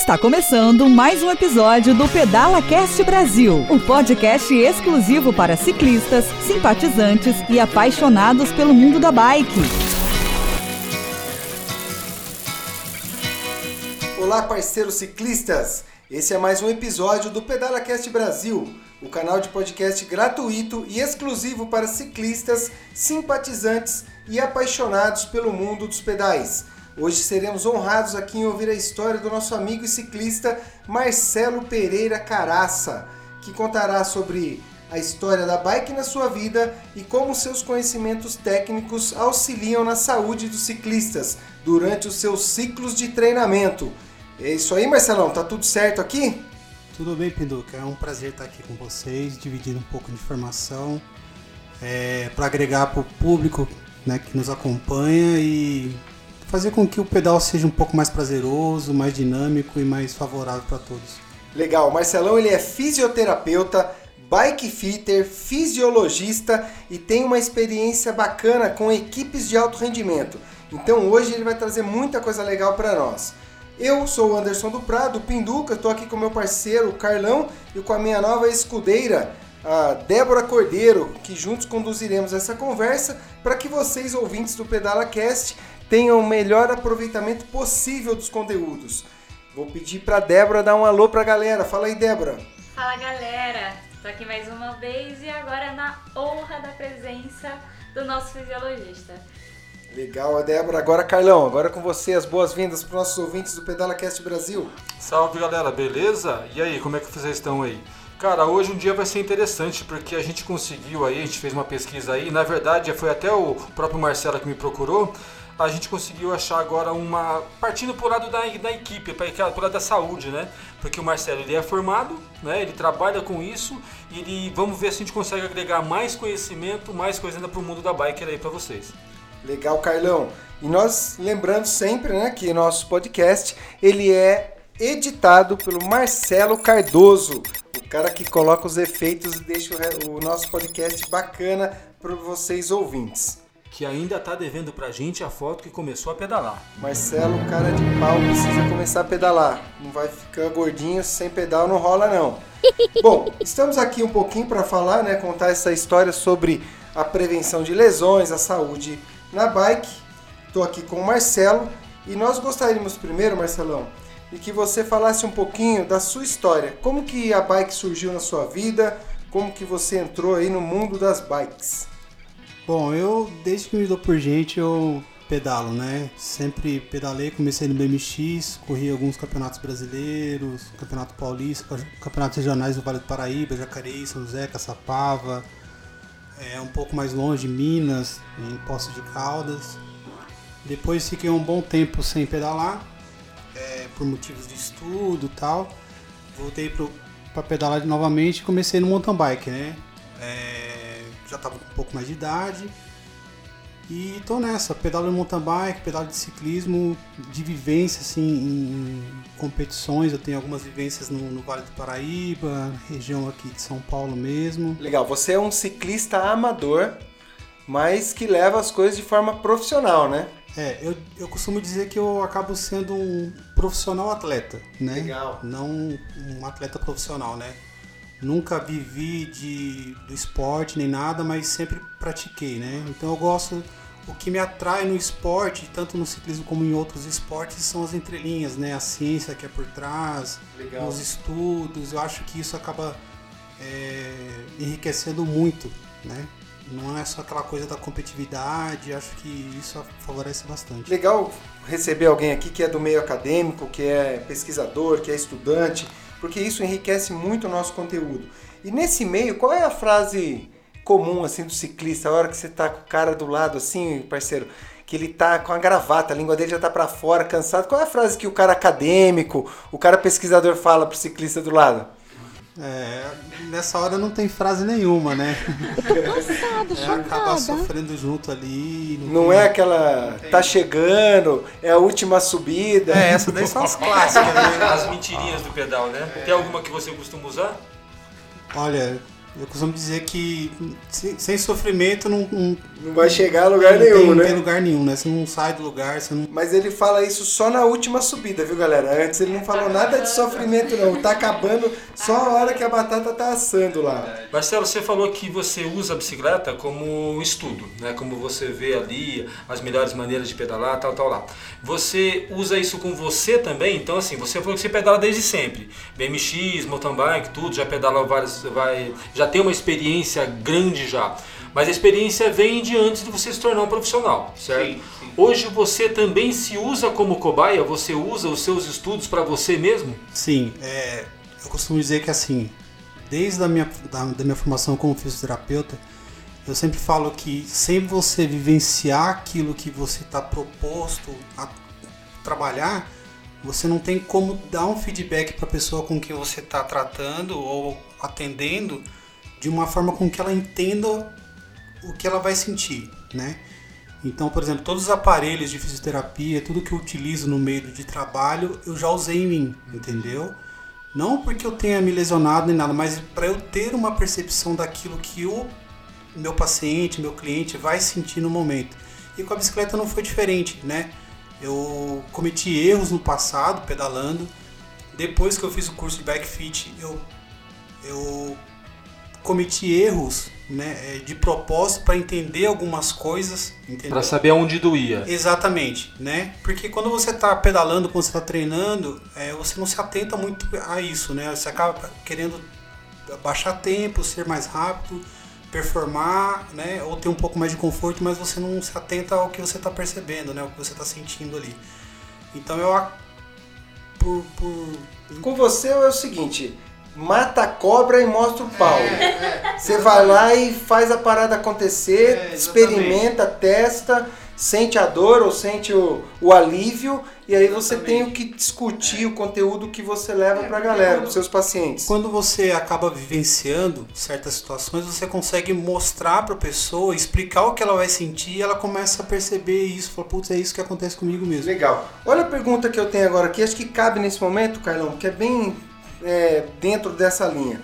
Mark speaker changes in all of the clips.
Speaker 1: Está começando mais um episódio do Pedala Cast Brasil, o um podcast exclusivo para ciclistas, simpatizantes e apaixonados pelo mundo da bike.
Speaker 2: Olá, parceiros ciclistas! Esse é mais um episódio do Pedala Cast Brasil, o canal de podcast gratuito e exclusivo para ciclistas, simpatizantes e apaixonados pelo mundo dos pedais. Hoje seremos honrados aqui em ouvir a história do nosso amigo e ciclista Marcelo Pereira Caraça, que contará sobre a história da bike na sua vida e como seus conhecimentos técnicos auxiliam na saúde dos ciclistas durante os seus ciclos de treinamento. É isso aí, Marcelão, tá tudo certo aqui?
Speaker 3: Tudo bem, Pinduca. É um prazer estar aqui com vocês, dividindo um pouco de informação é, para agregar para o público né, que nos acompanha e fazer com que o pedal seja um pouco mais prazeroso, mais dinâmico e mais favorável para todos.
Speaker 2: Legal, Marcelão ele é fisioterapeuta, bike fitter, fisiologista e tem uma experiência bacana com equipes de alto rendimento. Então hoje ele vai trazer muita coisa legal para nós. Eu sou o Anderson do Prado, Pinduca, estou aqui com meu parceiro Carlão e com a minha nova escudeira, a Débora Cordeiro, que juntos conduziremos essa conversa para que vocês, ouvintes do Pedala Cast, tenham o melhor aproveitamento possível dos conteúdos. Vou pedir para Débora dar um alô para a galera. Fala aí, Débora.
Speaker 4: Fala, galera. Estou aqui mais uma vez e agora na honra da presença do nosso fisiologista.
Speaker 2: Legal, Débora. Agora, Carlão, agora com você, as boas-vindas para os nossos ouvintes do Pedala Cast Brasil.
Speaker 5: Salve, galera, beleza? E aí, como é que vocês estão aí? Cara, hoje um dia vai ser interessante porque a gente conseguiu aí, a gente fez uma pesquisa aí, na verdade foi até o próprio Marcelo que me procurou, a gente conseguiu achar agora uma. partindo pro lado da, da equipe, pro lado da saúde, né? Porque o Marcelo ele é formado, né? Ele trabalha com isso e ele, vamos ver se a gente consegue agregar mais conhecimento, mais coisa ainda pro mundo da bike aí para vocês.
Speaker 2: Legal, Carlão. E nós lembrando sempre, né, que nosso podcast ele é editado pelo Marcelo Cardoso, o cara que coloca os efeitos e deixa o nosso podcast bacana para vocês ouvintes
Speaker 5: que ainda está devendo pra gente a foto que começou a pedalar.
Speaker 2: Marcelo, cara de pau, precisa começar a pedalar. Não vai ficar gordinho sem pedal, não rola não. Bom, estamos aqui um pouquinho para falar, né, contar essa história sobre a prevenção de lesões, a saúde na bike. Estou aqui com o Marcelo e nós gostaríamos primeiro, Marcelão, de que você falasse um pouquinho da sua história. Como que a bike surgiu na sua vida? Como que você entrou aí no mundo das bikes?
Speaker 3: Bom, eu desde que me dou por gente eu pedalo, né? Sempre pedalei, comecei no BMX, corri alguns campeonatos brasileiros, campeonato paulista, campeonatos regionais do Vale do Paraíba, Jacareí, São José, Caçapava, é, um pouco mais longe, Minas, em Poços de Caldas. Depois fiquei um bom tempo sem pedalar, é, por motivos de estudo e tal. Voltei para pedalar novamente e comecei no mountain bike, né? É, já estava com um pouco mais de idade. E tô nessa, pedalo de mountain bike, pedalo de ciclismo, de vivência assim, em competições. Eu tenho algumas vivências no, no, Vale do Paraíba, região aqui de São Paulo mesmo.
Speaker 2: Legal, você é um ciclista amador, mas que leva as coisas de forma profissional, né?
Speaker 3: É, eu, eu costumo dizer que eu acabo sendo um profissional atleta, né?
Speaker 2: Legal.
Speaker 3: Não um atleta profissional, né? Nunca vivi de, do esporte nem nada, mas sempre pratiquei, né? Então eu gosto. O que me atrai no esporte, tanto no ciclismo como em outros esportes, são as entrelinhas, né? A ciência que é por trás,
Speaker 2: Legal.
Speaker 3: os estudos. Eu acho que isso acaba é, enriquecendo muito, né? Não é só aquela coisa da competitividade, acho que isso favorece bastante.
Speaker 2: Legal receber alguém aqui que é do meio acadêmico, que é pesquisador, que é estudante, porque isso enriquece muito o nosso conteúdo. E nesse meio, qual é a frase comum assim do ciclista, a hora que você tá com o cara do lado assim, parceiro, que ele tá com a gravata, a língua dele já tá para fora, cansado. Qual é a frase que o cara acadêmico, o cara pesquisador fala pro ciclista do lado?
Speaker 3: É, nessa hora não tem frase nenhuma, né?
Speaker 1: Cansado,
Speaker 3: é, acaba sofrendo junto ali.
Speaker 2: Não, não é aquela. Tá chegando, é a última subida.
Speaker 3: É, essa daí são as clássicas, né?
Speaker 5: As mentirinhas do pedal, né? Tem alguma que você costuma usar?
Speaker 3: Olha, Eu costumo dizer que sem, sem sofrimento não, não,
Speaker 2: Não vai chegar a lugar
Speaker 3: não
Speaker 2: nenhum,
Speaker 3: tem, não
Speaker 2: né?
Speaker 3: tem lugar nenhum, né? Você não sai do lugar, você não.
Speaker 2: Mas ele fala isso só na última subida, viu, galera? Antes ele não falou nada de sofrimento, não. Tá acabando só a hora que a batata tá assando lá.
Speaker 5: Marcelo, você falou que você usa a bicicleta como um estudo, né? Como você vê ali as melhores maneiras de pedalar, tal, tal lá. Você usa isso com você também? Então, assim, você falou que você pedala desde sempre. BMX, mountain bike, tudo, já pedala várias, vai, já tem uma experiência grande já. Mas a experiência vem de antes de você se tornar um profissional, certo?
Speaker 3: Sim, sim.
Speaker 5: Hoje você também se usa como cobaia? Você usa os seus estudos para você mesmo?
Speaker 3: Sim, é, eu costumo dizer que assim, desde a minha, da, da minha formação como fisioterapeuta, eu sempre falo que sem você vivenciar aquilo que você está proposto a trabalhar, você não tem como dar um feedback para a pessoa com quem você está tratando ou atendendo de uma forma com que ela entenda o que ela vai sentir, né? Então, por exemplo, todos os aparelhos de fisioterapia, tudo que eu utilizo no meio de trabalho, eu já usei em mim, entendeu? Não porque eu tenha me lesionado nem nada, mas para eu ter uma percepção daquilo que o meu paciente, meu cliente vai sentir no momento. E com a bicicleta não foi diferente, né? Eu cometi erros no passado pedalando. Depois que eu fiz o curso de bike fit, eu eu cometi erros, né, eh, de propósito para entender algumas coisas?
Speaker 5: Para saber aonde doía.
Speaker 3: Exatamente, né? Porque quando você está pedalando, quando você está treinando, é, você não se atenta muito a isso, né? Você acaba querendo baixar tempo, ser mais rápido, performar, né? Ou ter um pouco mais de conforto, mas você não se atenta ao que você está percebendo, né? O que você está sentindo ali. Então eu, a- por, por
Speaker 2: Com você é o seguinte: mata a cobra e mostra o pau.
Speaker 3: É,
Speaker 2: Você vai lá e faz a parada acontecer,
Speaker 3: É,
Speaker 2: experimenta, testa, sente a dor ou sente o, o alívio, e aí você
Speaker 3: Exatamente.
Speaker 2: tem o que discutir o conteúdo que você leva
Speaker 3: É,
Speaker 2: pra
Speaker 3: porque
Speaker 2: galera, pros seus pacientes.
Speaker 3: Quando você acaba vivenciando certas situações, você consegue mostrar para a pessoa, explicar o que ela vai sentir e ela começa a perceber isso. Fala, putz, é isso que acontece comigo mesmo.
Speaker 2: Legal. Olha a pergunta que eu tenho agora aqui, acho que cabe nesse momento, Carlão, que é bem é, dentro dessa linha.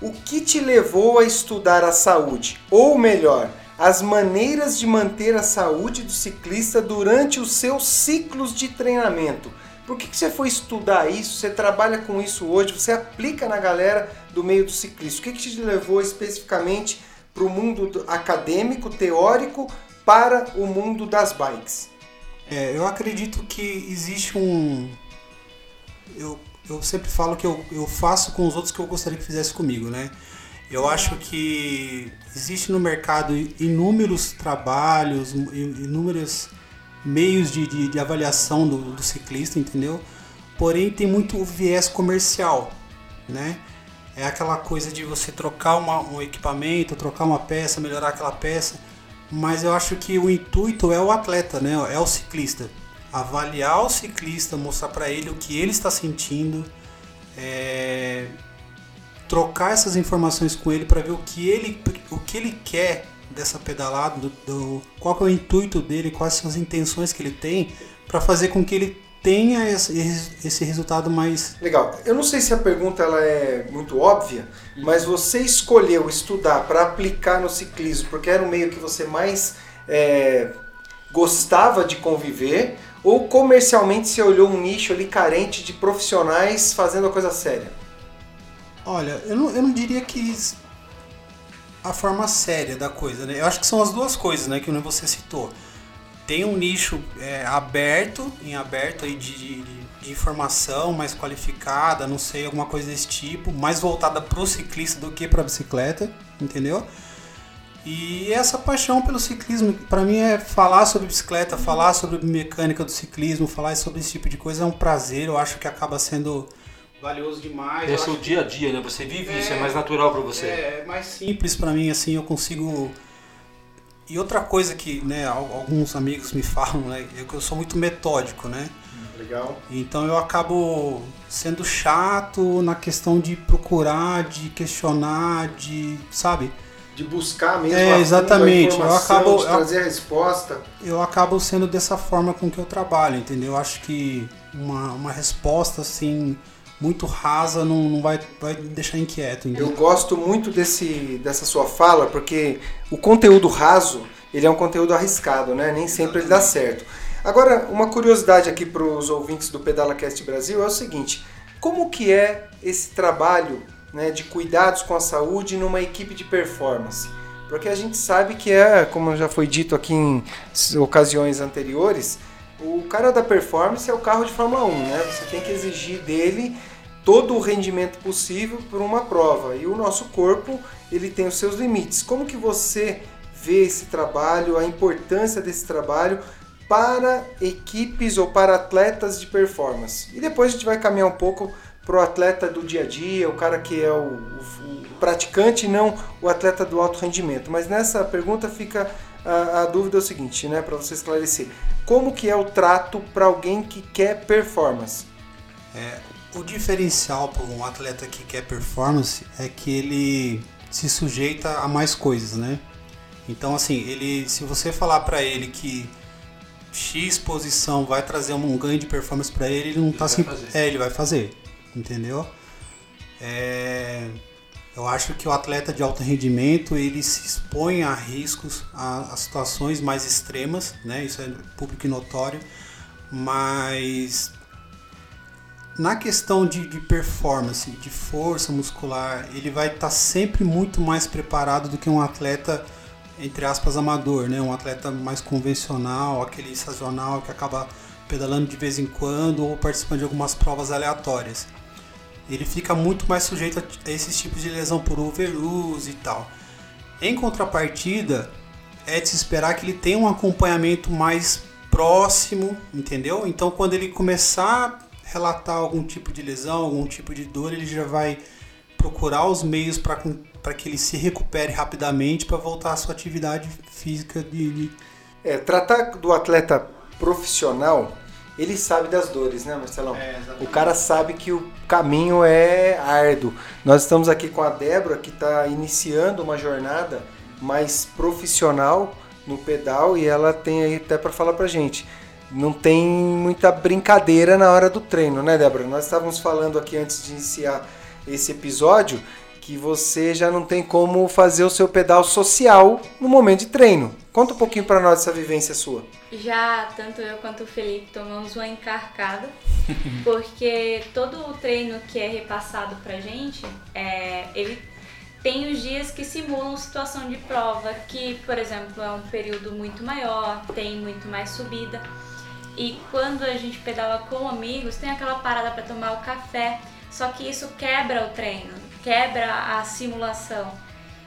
Speaker 2: O que te levou a estudar a saúde? Ou melhor, as maneiras de manter a saúde do ciclista durante os seus ciclos de treinamento? Por que, que você foi estudar isso? Você trabalha com isso hoje? Você aplica na galera do meio do ciclista? O que, que te levou especificamente para o mundo do- acadêmico, teórico, para o mundo das bikes?
Speaker 3: É, eu acredito que existe um. Eu, eu sempre falo que eu, eu faço com os outros que eu gostaria que fizesse comigo, né? Eu acho que existe no mercado inúmeros trabalhos, in- inúmeros meios de, de, de avaliação do, do ciclista, entendeu? Porém, tem muito viés comercial, né? É aquela coisa de você trocar uma- um equipamento, trocar uma peça, melhorar aquela peça. Mas eu acho que o intuito é o atleta, né? É o ciclista. Avaliar o ciclista, mostrar para ele o que ele está sentindo, é, trocar essas informações com ele para ver o que ele, o que ele quer dessa pedalada, do, do- qual é o intuito dele, quais são as intenções que ele tem, para fazer com que ele tenha esse, esse resultado mais
Speaker 2: Legal. Eu não sei se a pergunta ela é muito óbvia, mas você escolheu estudar para aplicar no ciclismo porque era o meio que você mais é, gostava de conviver ou comercialmente você olhou um nicho ali carente de profissionais fazendo a coisa séria?
Speaker 3: Olha, eu não, eu não diria que a forma séria da coisa, né? Eu acho que são as duas coisas, né? Que você citou. Tem um nicho é, aberto, em aberto aí de, de, de informação mais qualificada, não sei, alguma coisa desse tipo, mais voltada pro ciclista do que pra bicicleta, entendeu? E essa paixão pelo ciclismo, para mim é falar sobre bicicleta, falar sobre mecânica do ciclismo, falar sobre esse tipo de coisa é um prazer, eu acho que acaba sendo valioso demais.
Speaker 5: Esse é o dia a dia, né? Você vive isso, é
Speaker 3: É.
Speaker 5: mais natural para você.
Speaker 3: é, é mais simples pra mim, assim, eu consigo. E outra coisa que, né, al- alguns amigos me falam, né, é que eu sou muito metódico, né?
Speaker 2: Legal.
Speaker 3: Então eu acabo sendo chato na questão de procurar, de questionar, de, sabe?
Speaker 2: De buscar mesmo
Speaker 3: É,
Speaker 2: fundo a
Speaker 3: exatamente. Eu acabo-
Speaker 2: de
Speaker 3: eu-
Speaker 2: trazer a resposta.
Speaker 3: Eu acabo sendo dessa forma com que eu trabalho, entendeu? Eu acho que uma, uma resposta assim muito rasa não, não vai, vai deixar inquieto.
Speaker 2: Eu gosto muito desse, dessa sua fala, porque o conteúdo raso, ele é um conteúdo arriscado, né? Nem sempre ele dá certo. Agora, uma curiosidade aqui para os ouvintes do PedalaCast Brasil é o seguinte, como que é esse trabalho né, de cuidados com a saúde numa equipe de performance? Porque a gente sabe que é, como já foi dito aqui em ocasiões anteriores, o cara da performance é o carro de Fórmula 1, né? Você tem que exigir dele todo o rendimento possível por uma prova. E o nosso corpo, ele tem os seus limites. Como que você vê esse trabalho, a importância desse trabalho para equipes ou para atletas de performance? E depois a gente vai caminhar um pouco para o atleta do dia a dia, o cara que é o, o, o praticante, não o atleta do alto rendimento. Mas nessa pergunta fica a, a dúvida é o seguinte, né, para você esclarecer. Como que é o trato para alguém que quer performance?
Speaker 3: É, o diferencial para um atleta que quer performance é que ele se sujeita a mais coisas, né? Então, assim, ele, se você falar para ele que X posição vai trazer um ganho de performance para ele, ele não ele tá assim. É, ele vai fazer entendeu? É, eu acho que o atleta de alto rendimento ele se expõe a riscos, a, a situações mais extremas, né? Isso é público e notório, mas na questão de, de, performance, de força muscular, ele vai estar tá sempre muito mais preparado do que um atleta, entre aspas, amador, né? Um atleta mais convencional, aquele sazonal que acaba pedalando de vez em quando ou participando de algumas provas aleatórias ele fica muito mais sujeito a esses tipos de lesão por overuse e tal. Em contrapartida, é de se esperar que ele tenha um acompanhamento mais próximo, entendeu? Então, quando ele começar a relatar algum tipo de lesão, algum tipo de dor, ele já vai procurar os meios para que ele se recupere rapidamente para voltar à sua atividade física de.
Speaker 2: É, tratar do atleta profissional ele sabe das dores, né, Marcelão? É, o cara sabe que o caminho é árduo. Nós estamos aqui com a Débora, que está iniciando uma jornada mais profissional no pedal e ela tem aí até para falar para gente. Não tem muita brincadeira na hora do treino, né, Débora? Nós estávamos falando aqui antes de iniciar esse episódio que você já não tem como fazer o seu pedal social no momento de treino. Conta um pouquinho para nós essa vivência sua.
Speaker 4: Já tanto eu quanto o Felipe tomamos uma encarcada, porque todo o treino que é repassado pra gente, é, ele tem os dias que simulam situação de prova, que, por exemplo, é um período muito maior, tem muito mais subida. E quando a gente pedala com amigos, tem aquela parada para tomar o café, só que isso quebra o treino quebra a simulação.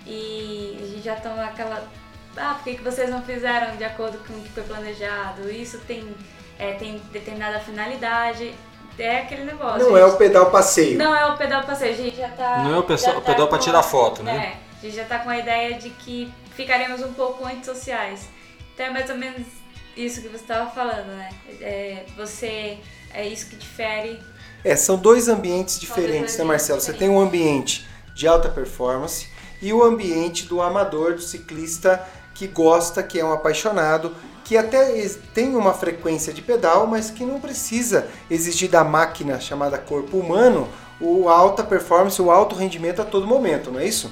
Speaker 4: E a gente já toma aquela. Ah, por que, que vocês não fizeram de acordo com o que foi planejado? Isso tem, é, tem determinada finalidade. É aquele negócio.
Speaker 2: Não é o pedal passeio.
Speaker 4: Não é o pedal passeio, a gente já tá.
Speaker 5: Não é o, pessoal,
Speaker 4: tá
Speaker 5: o pedal para tirar foto, né?
Speaker 4: É, a gente já tá com a ideia de que ficaremos um pouco antissociais. Então é mais ou menos isso que você estava falando, né? É, você. É isso que difere
Speaker 2: é, são dois ambientes diferentes, né, Marcelo? Você tem um ambiente de alta performance e o ambiente do amador, do ciclista que gosta, que é um apaixonado, que até tem uma frequência de pedal, mas que não precisa exigir da máquina chamada corpo humano o alta performance, o alto rendimento a todo momento, não é isso?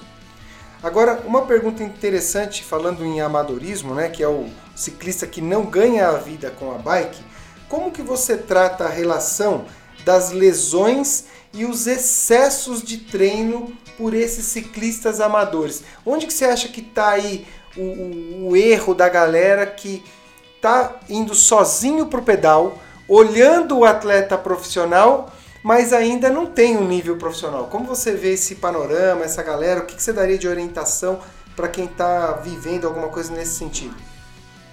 Speaker 2: Agora, uma pergunta interessante, falando em amadorismo, né, que é o ciclista que não ganha a vida com a bike, como que você trata a relação das lesões e os excessos de treino por esses ciclistas amadores. Onde que você acha que está aí o, o, o, erro da galera que está indo sozinho para o pedal, olhando o atleta profissional, mas ainda não tem um nível profissional? Como você vê esse panorama, essa galera? O que, que você daria de orientação para quem está vivendo alguma coisa nesse sentido?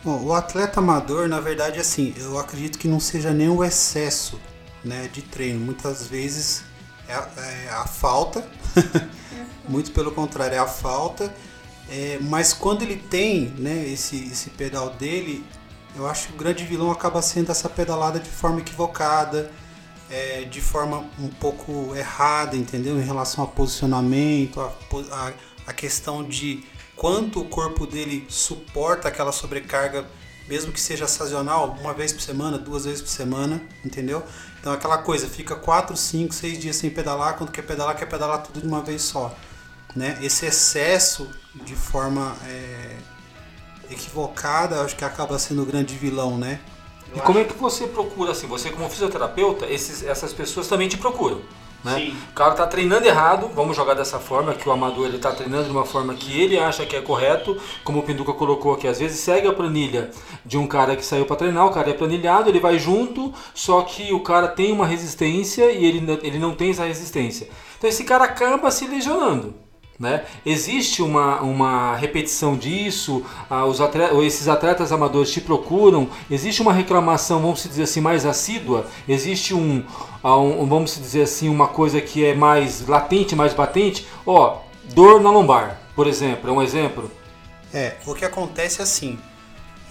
Speaker 3: Bom, o atleta amador, na verdade, assim, eu acredito que não seja nem o excesso né, de treino. Muitas vezes é a, é a falta, muito pelo contrário, é a falta. É, mas quando ele tem né, esse, esse pedal dele, eu acho que o grande vilão acaba sendo essa pedalada de forma equivocada, é, de forma um pouco errada, entendeu? Em relação ao posicionamento, a, a, a questão de quanto o corpo dele suporta aquela sobrecarga mesmo que seja sazonal, uma vez por semana, duas vezes por semana, entendeu? Então aquela coisa, fica quatro, cinco, seis dias sem pedalar, quando quer pedalar, quer pedalar tudo de uma vez só. Né? Esse excesso de forma é, equivocada, acho que acaba sendo o grande vilão, né?
Speaker 5: e como é que você procura, assim, você como fisioterapeuta, esses, essas pessoas também te procuram? Né?
Speaker 3: Sim.
Speaker 5: O cara está treinando errado, vamos jogar dessa forma, que o amador ele está treinando de uma forma que ele acha que é correto, como o Pinduca colocou aqui, às vezes segue a planilha de um cara que saiu para treinar, o cara é planilhado, ele vai junto, só que o cara tem uma resistência e ele, ele não tem essa resistência. Então esse cara acaba se lesionando. Né? Existe uma, uma repetição disso, ah, os atletas, esses atletas amadores te procuram, existe uma reclamação, vamos dizer assim, mais assídua, existe um, ah, um, vamos dizer assim, uma coisa que é mais latente, mais batente, ó, dor na lombar, por exemplo, é um exemplo?
Speaker 3: É, o que acontece é assim,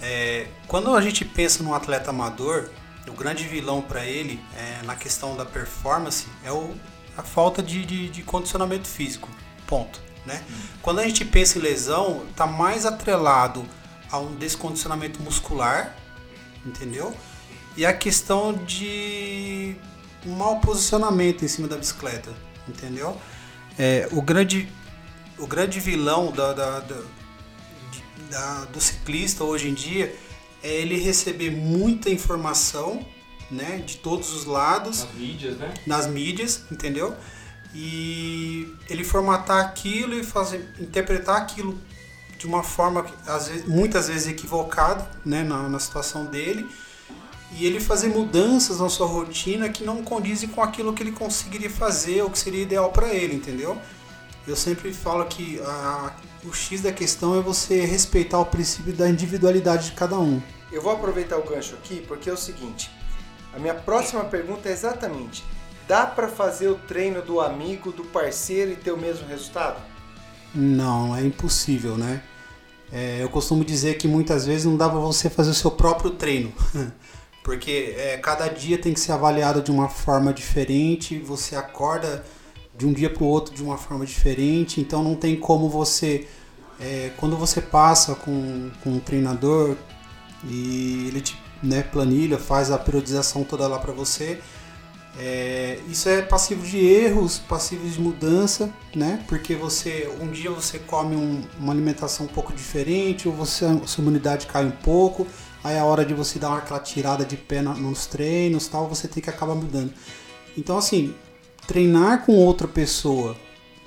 Speaker 3: é, quando a gente pensa num atleta amador, o grande vilão para ele, é, na questão da performance, é o, a falta de, de, de condicionamento físico. Ponto. Né? Quando a gente pensa em lesão, está mais atrelado a um descondicionamento muscular, entendeu? E a questão de um mau posicionamento em cima da bicicleta, entendeu? É, o, grande, o grande vilão da, da, da, da, do ciclista hoje em dia é ele receber muita informação né, de todos os lados.
Speaker 5: Nas mídias, né?
Speaker 3: Nas mídias, entendeu? E ele formatar aquilo e fazer interpretar aquilo de uma forma vezes, muitas vezes equivocada né, na, na situação dele e ele fazer mudanças na sua rotina que não condizem com aquilo que ele conseguiria fazer ou que seria ideal para ele, entendeu? Eu sempre falo que a, o X da questão é você respeitar o princípio da individualidade de cada um.
Speaker 2: Eu vou aproveitar o gancho aqui porque é o seguinte: a minha próxima pergunta é exatamente Dá para fazer o treino do amigo, do parceiro e ter o mesmo resultado?
Speaker 3: Não, é impossível, né? É, eu costumo dizer que muitas vezes não dá para você fazer o seu próprio treino, porque é, cada dia tem que ser avaliado de uma forma diferente, você acorda de um dia para o outro de uma forma diferente, então não tem como você, é, quando você passa com, com um treinador e ele te né, planilha, faz a periodização toda lá para você, é, isso é passivo de erros, passivo de mudança, né? Porque você um dia você come um, uma alimentação um pouco diferente, ou você, sua imunidade cai um pouco, aí é a hora de você dar aquela tirada de pé nos treinos tal, você tem que acabar mudando. Então assim, treinar com outra pessoa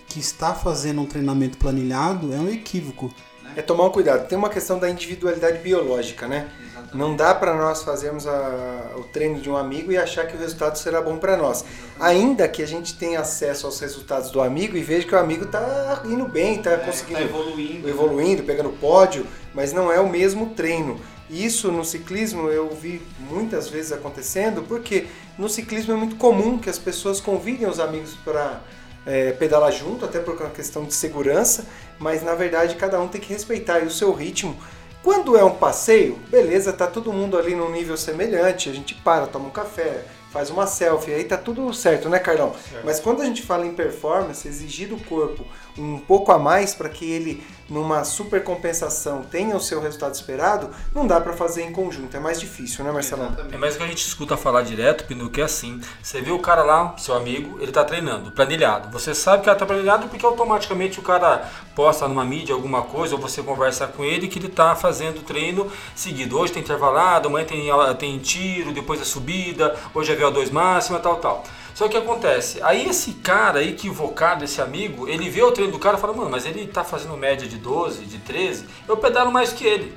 Speaker 3: que está fazendo um treinamento planilhado é um equívoco.
Speaker 2: É tomar um cuidado. Tem uma questão da individualidade biológica, né? Não dá para nós fazermos a, o treino de um amigo e achar que o resultado será bom para nós. Ainda que a gente tenha acesso aos resultados do amigo e veja que o amigo está indo bem, está é, conseguindo
Speaker 3: tá evoluindo,
Speaker 2: evoluindo, pegando pódio, mas não é o mesmo treino. Isso no ciclismo eu vi muitas vezes acontecendo, porque no ciclismo é muito comum que as pessoas convidem os amigos para é, pedalar junto, até por uma questão de segurança, mas na verdade cada um tem que respeitar o seu ritmo quando é um passeio, beleza, tá todo mundo ali num nível semelhante, a gente para, toma um café, faz uma selfie, aí tá tudo certo, né, Carlão? Certo. Mas quando a gente fala em performance, exigir do corpo um pouco a mais para que ele numa super compensação tenha o seu resultado esperado, não dá para fazer em conjunto. É mais difícil, né, Marcelão?
Speaker 5: É mais que a gente escuta falar direto, Pinu, que é assim. Você vê o cara lá, seu amigo, ele tá treinando, planilhado. Você sabe que ela tá planilhado porque automaticamente o cara posta numa mídia alguma coisa, ou você conversa com ele que ele tá fazendo treino seguido. Hoje tem intervalado, amanhã tem, tem tiro, depois a subida, hoje é VO2 máxima, tal, tal. Só que acontece, aí esse cara equivocado, esse amigo, ele vê o treino do cara e fala, mano, mas ele tá fazendo média de 12, de 13, eu pedalo mais que ele.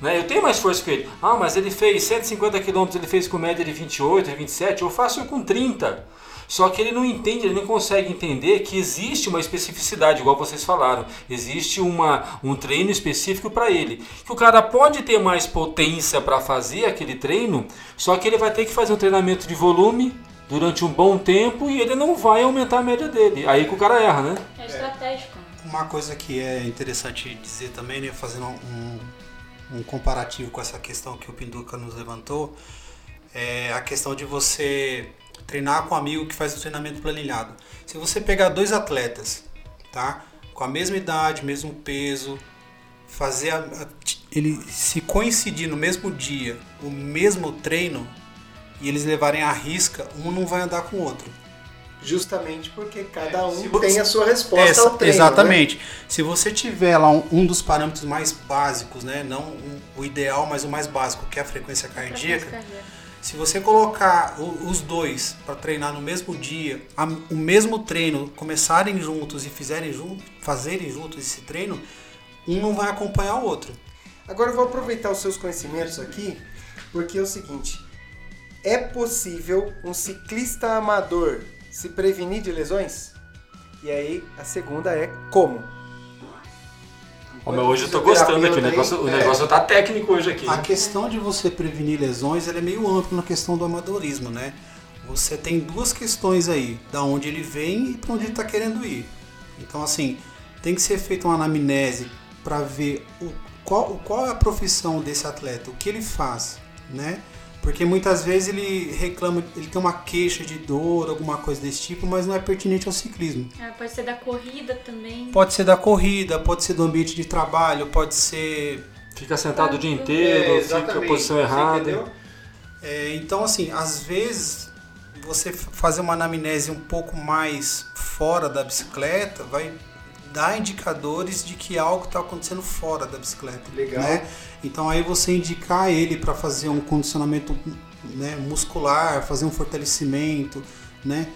Speaker 5: Né? Eu tenho mais força que ele. Ah, mas ele fez 150 km, ele fez com média de 28, 27, eu faço com 30. Só que ele não entende, ele não consegue entender que existe uma especificidade, igual vocês falaram. Existe uma, um treino específico para ele. Que o cara pode ter mais potência para fazer aquele treino, só que ele vai ter que fazer um treinamento de volume, durante um bom tempo e ele não vai aumentar a média dele. Aí que o cara erra, né?
Speaker 4: É estratégico.
Speaker 3: Uma coisa que é interessante dizer também, né, fazendo um, um comparativo com essa questão que o Pinduca nos levantou, é a questão de você treinar com um amigo que faz o treinamento planilhado. Se você pegar dois atletas, tá, com a mesma idade, mesmo peso, fazer a, a, ele se coincidir no mesmo dia, o mesmo treino, e eles levarem a risca, um não vai andar com o outro.
Speaker 2: Justamente porque cada
Speaker 3: É,
Speaker 2: um
Speaker 3: se você-
Speaker 2: tem a sua resposta
Speaker 3: Essa-
Speaker 2: ao treino. né?
Speaker 3: exatamente. Se você tiver lá um, um dos parâmetros mais básicos, né, não um- o ideal, mas o mais básico, que é a frequência cardíaca, se você colocar o- os dois para treinar no mesmo dia, a- o mesmo treino, começarem juntos e fizerem junto, fazerem juntos esse treino, um não vai acompanhar o outro.
Speaker 2: Agora eu vou aproveitar os seus conhecimentos aqui, porque é o seguinte: é possível um ciclista amador se prevenir de lesões? E aí a segunda é como?
Speaker 5: Ô, meu, hoje eu tô gostando aqui, o negócio, o
Speaker 2: É.
Speaker 5: negócio tá técnico hoje aqui.
Speaker 3: A questão de você prevenir lesões ela é meio ampla na questão do amadorismo, né? Você tem duas questões aí, da onde ele vem e para onde ele está querendo ir. Então, assim, tem que ser feita uma anamnese para ver o, qual, qual é a profissão desse atleta, o que ele faz, né? Porque muitas vezes ele reclama, ele tem uma queixa de dor, alguma coisa desse tipo, mas não é pertinente ao ciclismo.
Speaker 4: É, pode ser da corrida também.
Speaker 3: Pode ser da corrida, pode ser do ambiente de trabalho, pode ser
Speaker 5: Fica sentado o dia
Speaker 3: É,
Speaker 5: inteiro, fica a posição errada.
Speaker 3: É, então, assim, às vezes você fazer uma anamnese um pouco mais fora da bicicleta vai dar indicadores de que algo está acontecendo fora da bicicleta.
Speaker 2: Legal.
Speaker 3: Né? Então aí você indicar ele para fazer um condicionamento né, muscular, fazer um fortalecimento, né?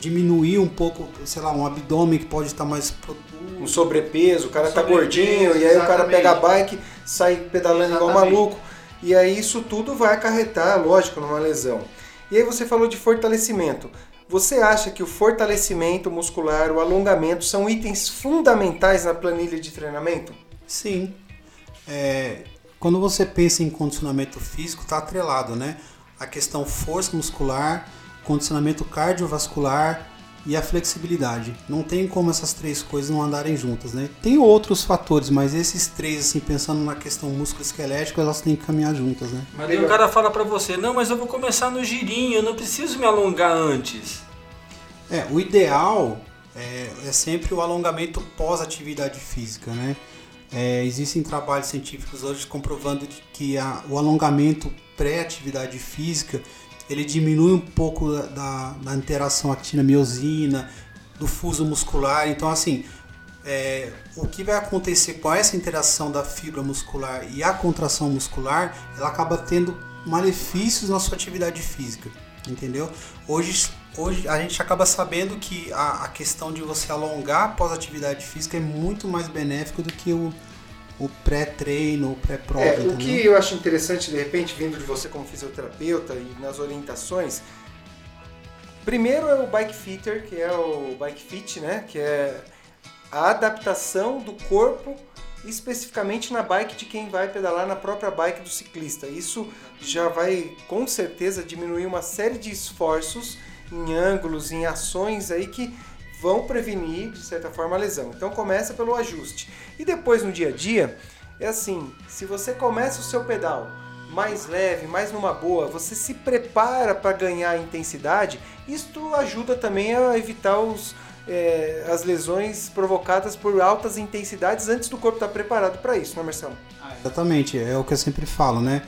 Speaker 3: diminuir um pouco, sei lá, um abdômen que pode estar mais protuso.
Speaker 2: Um sobrepeso, o cara tá
Speaker 3: Sobrepeso,
Speaker 2: gordinho, e aí o cara
Speaker 3: exatamente.
Speaker 2: pega a bike, sai pedalando igual
Speaker 3: Exatamente.
Speaker 2: maluco. E aí isso tudo vai acarretar, lógico, numa lesão. E aí você falou de fortalecimento. Você acha que o fortalecimento muscular, o alongamento são itens fundamentais na planilha de treinamento?
Speaker 3: Sim. É, quando você pensa em condicionamento físico, está atrelado, né? A questão força muscular, condicionamento cardiovascular e a flexibilidade. Não tem como essas três coisas não andarem juntas, né? Tem outros fatores, mas esses três, assim, pensando na questão músculo-esquelética, elas têm que caminhar juntas, né?
Speaker 5: Mas aí o cara fala pra você, não, mas eu vou começar no girinho, eu não preciso me alongar antes.
Speaker 3: É, o ideal é, é sempre o alongamento pós-atividade física, né? É, existem trabalhos científicos hoje comprovando que a- o alongamento pré-atividade física ele diminui um pouco da, da, da interação actina-miosina, do fuso muscular. Então, assim, é, o que vai acontecer com essa interação da fibra muscular e a contração muscular, ela acaba tendo malefícios na sua atividade física, entendeu? Hoje, hoje a gente acaba sabendo que a, a questão de você alongar após a atividade física é muito mais benéfico do que o, o pré-treino, o pré-prova,
Speaker 2: É, o que eu acho interessante, de repente, vindo de você como fisioterapeuta e nas orientações, primeiro é o bike fitter, que é o bike fit, né? Que é a adaptação do corpo especificamente na bike de quem vai pedalar na própria bike do ciclista. Isso já vai com certeza diminuir uma série de esforços em ângulos, em ações aí que vão prevenir de certa forma a lesão. Então começa pelo ajuste. E depois no dia a dia, é assim, se você começa o seu pedal mais leve, mais numa boa, você se prepara para ganhar intensidade, isto ajuda também a evitar os, é, as lesões provocadas por altas intensidades antes do corpo estar preparado para isso, né, Marcelo?
Speaker 3: Exatamente, é o que eu sempre falo, né?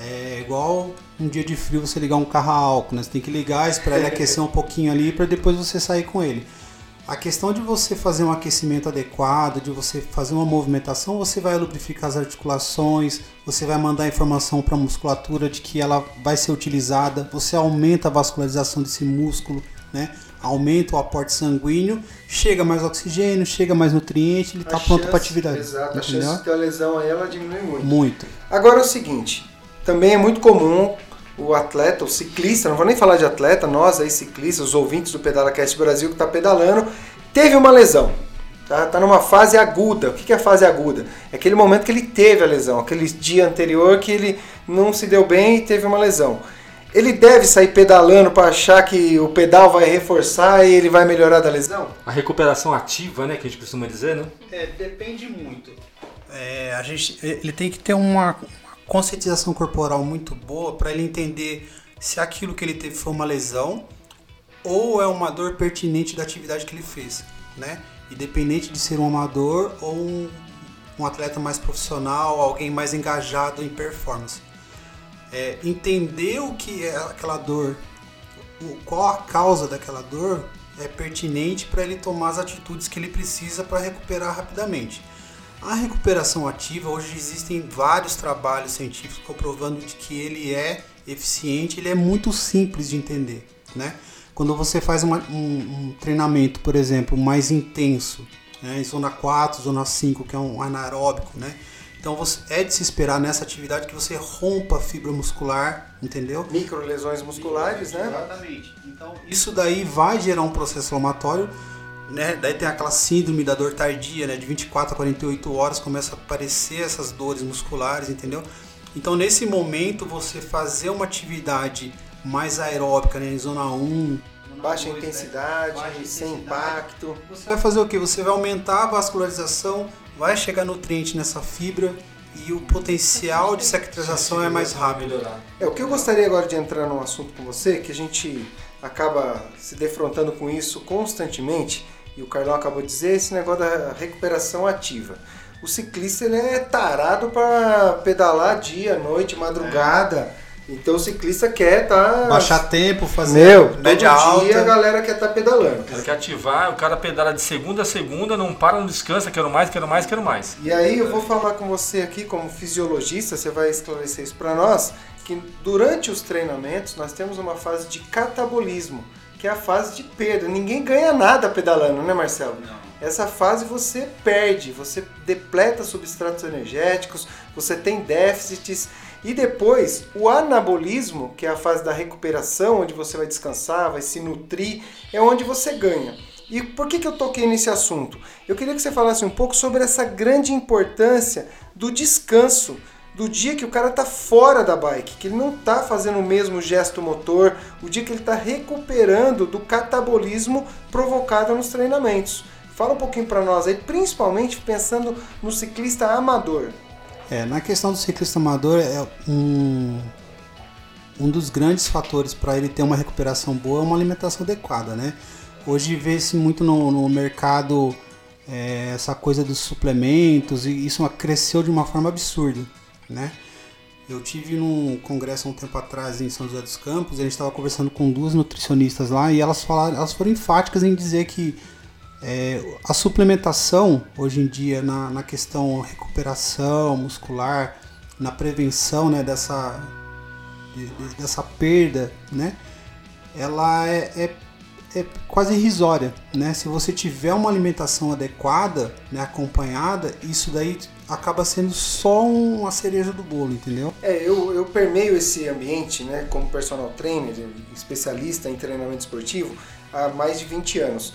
Speaker 3: É igual um dia de frio você ligar um carro a álcool, né? Você tem que ligar, esperar ele aquecer um pouquinho ali para depois você sair com ele. A questão de você fazer um aquecimento adequado, de você fazer uma movimentação, você vai lubrificar as articulações, você vai mandar informação para a musculatura de que ela vai ser utilizada, você aumenta a vascularização desse músculo, né? Aumenta o aporte sanguíneo, chega mais oxigênio, chega mais nutriente, ele está
Speaker 2: A
Speaker 3: pronto para atividade.
Speaker 2: Exato, a
Speaker 3: entendeu?
Speaker 2: chance de ter uma lesão aí ela diminui muito.
Speaker 3: Muito.
Speaker 2: Agora é o seguinte, também é muito comum o atleta, o ciclista, não vou nem falar de atleta, nós aí ciclistas, os ouvintes do Pedala Cast Brasil que está pedalando, teve uma lesão. Tá, tá numa fase aguda. O que que é fase aguda? É aquele momento que ele teve a lesão, aquele dia anterior que ele não se deu bem e teve uma lesão. Ele deve sair pedalando para achar que o pedal vai reforçar e ele vai melhorar da lesão?
Speaker 5: A recuperação ativa, né, que a gente costuma dizer, né?
Speaker 3: É, depende muito. É, a gente, ele tem que ter uma conscientização corporal muito boa para ele entender se aquilo que ele teve foi uma lesão ou é uma dor pertinente da atividade que ele fez, né? Independente de ser um amador ou um, um atleta mais profissional, alguém mais engajado em performance. É, entender o que é aquela dor, qual a causa daquela dor, é pertinente para ele tomar as atitudes que ele precisa para recuperar rapidamente. A recuperação ativa, hoje existem vários trabalhos científicos comprovando de que ele é eficiente, ele é muito simples de entender, né? Quando você faz uma, um, um, treinamento, por exemplo, mais intenso, né, em zona 4, zona 5, que é um anaeróbico, né? Então você, é de se esperar nessa atividade que você rompa a fibra muscular, entendeu?
Speaker 2: Micro lesões musculares, né?
Speaker 3: Exatamente. Então isso daí vai gerar um processo inflamatório, né? Daí tem aquela síndrome da dor tardia, né? De 24 a 48 horas começa a aparecer essas dores musculares, entendeu? Então nesse momento você fazer uma atividade mais aeróbica, né? Em zona 1,
Speaker 2: baixa intensidade, baixa sem impacto.
Speaker 3: Você vai fazer o que? Você vai aumentar a vascularização, vai chegar nutriente nessa fibra e o potencial de cicatrização é mais rápido.
Speaker 2: É, o que eu gostaria agora de entrar num assunto com você, que a gente acaba se defrontando com isso constantemente, e o Carlão acabou de dizer, esse negócio da recuperação ativa. O ciclista ele é tarado para pedalar dia, noite, madrugada. É então o ciclista quer tá
Speaker 3: baixar tempo, fazer
Speaker 2: Meu, média todo alta. dia a galera quer estar tá pedalando.
Speaker 5: Cara quer ativar, o cara pedala de segunda a segunda, não para, não descansa, quero mais, quero mais, quero mais.
Speaker 2: E aí eu vou falar com você aqui como fisiologista, você vai esclarecer isso para nós, que durante os treinamentos nós temos uma fase de catabolismo, que é a fase de perda. Ninguém ganha nada pedalando, né, Marcelo?
Speaker 5: Não.
Speaker 2: Essa fase você perde, você depleta substratos energéticos, você tem déficits e depois, o anabolismo, que é a fase da recuperação, onde você vai descansar, vai se nutrir, é onde você ganha. E por que, que eu toquei nesse assunto? Eu queria que você falasse um pouco sobre essa grande importância do descanso, do dia que o cara está fora da bike, que ele não está fazendo o mesmo gesto motor, o dia que ele está recuperando do catabolismo provocado nos treinamentos. Fala um pouquinho para nós aí, principalmente pensando no ciclista amador.
Speaker 3: É, na questão do ciclista amador, é um, um dos grandes fatores para ele ter uma recuperação boa é uma alimentação adequada, né? Hoje vê-se muito no, no mercado é, essa coisa dos suplementos e isso cresceu de uma forma absurda, né? Eu tive num congresso há um tempo atrás em São José dos Campos, a gente estava conversando com duas nutricionistas lá e elas falaram, elas foram enfáticas em dizer que é, a suplementação, hoje em dia, na, na questão recuperação muscular, na prevenção né, dessa, de, de, dessa perda, né, ela é, é, é, quase irrisória. Né? Se você tiver uma alimentação adequada, né, acompanhada, isso daí acaba sendo só uma cereja do bolo, entendeu?
Speaker 2: É, eu, eu permeio esse ambiente né, como personal trainer, especialista em treinamento esportivo, há mais de 20 anos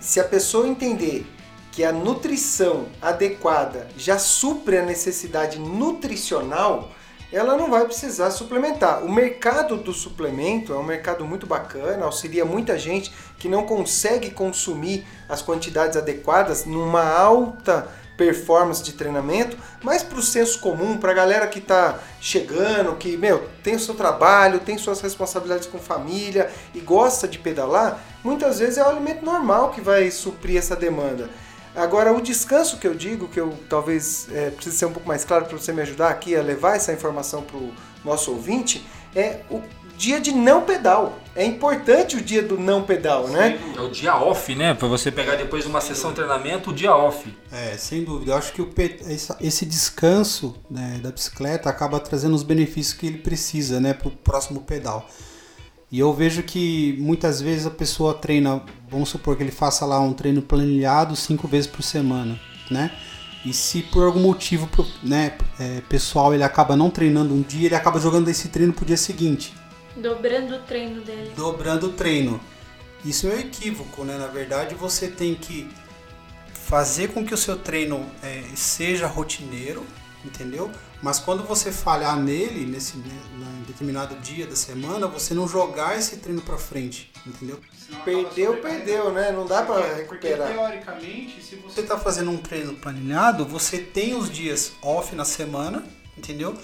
Speaker 2: se a pessoa entender que a nutrição adequada já supre a necessidade nutricional, ela não vai precisar suplementar. O mercado do suplemento é um mercado muito bacana, auxilia muita gente que não consegue consumir as quantidades adequadas numa alta performance de treinamento, mas para o senso comum, para a galera que está chegando, que meu tem o seu trabalho, tem suas responsabilidades com família e gosta de pedalar, muitas vezes é o alimento normal que vai suprir essa demanda. Agora, o descanso que eu digo, que eu talvez é, precise ser um pouco mais claro para você me ajudar aqui a levar essa informação para o nosso ouvinte, é o dia de não pedal. É importante o dia do não pedal, Sim, né?
Speaker 5: É o dia off, né? Para você pegar depois de uma sessão de treinamento, o dia off.
Speaker 3: É, sem dúvida. Eu acho que o, esse descanso né, da bicicleta acaba trazendo os benefícios que ele precisa, né, para o próximo pedal. E eu vejo que muitas vezes a pessoa treina, vamos supor que ele faça lá um treino planilhado cinco vezes por semana, né? E se por algum motivo né, é, pessoal ele acaba não treinando um dia, ele acaba jogando esse treino pro dia seguinte.
Speaker 4: Dobrando o treino dele.
Speaker 3: Dobrando o treino. Isso é um equívoco, né? Na verdade, você tem que fazer com que o seu treino é, seja rotineiro, entendeu? Mas quando você falhar nele, nesse né, determinado dia da semana, você não jogar esse treino para frente, entendeu?
Speaker 2: Perdeu, perdeu, né? Não dá para recuperar.
Speaker 3: Porque, teoricamente, se você está fazendo um treino planilhado, você tem os dias off na semana, entendeu?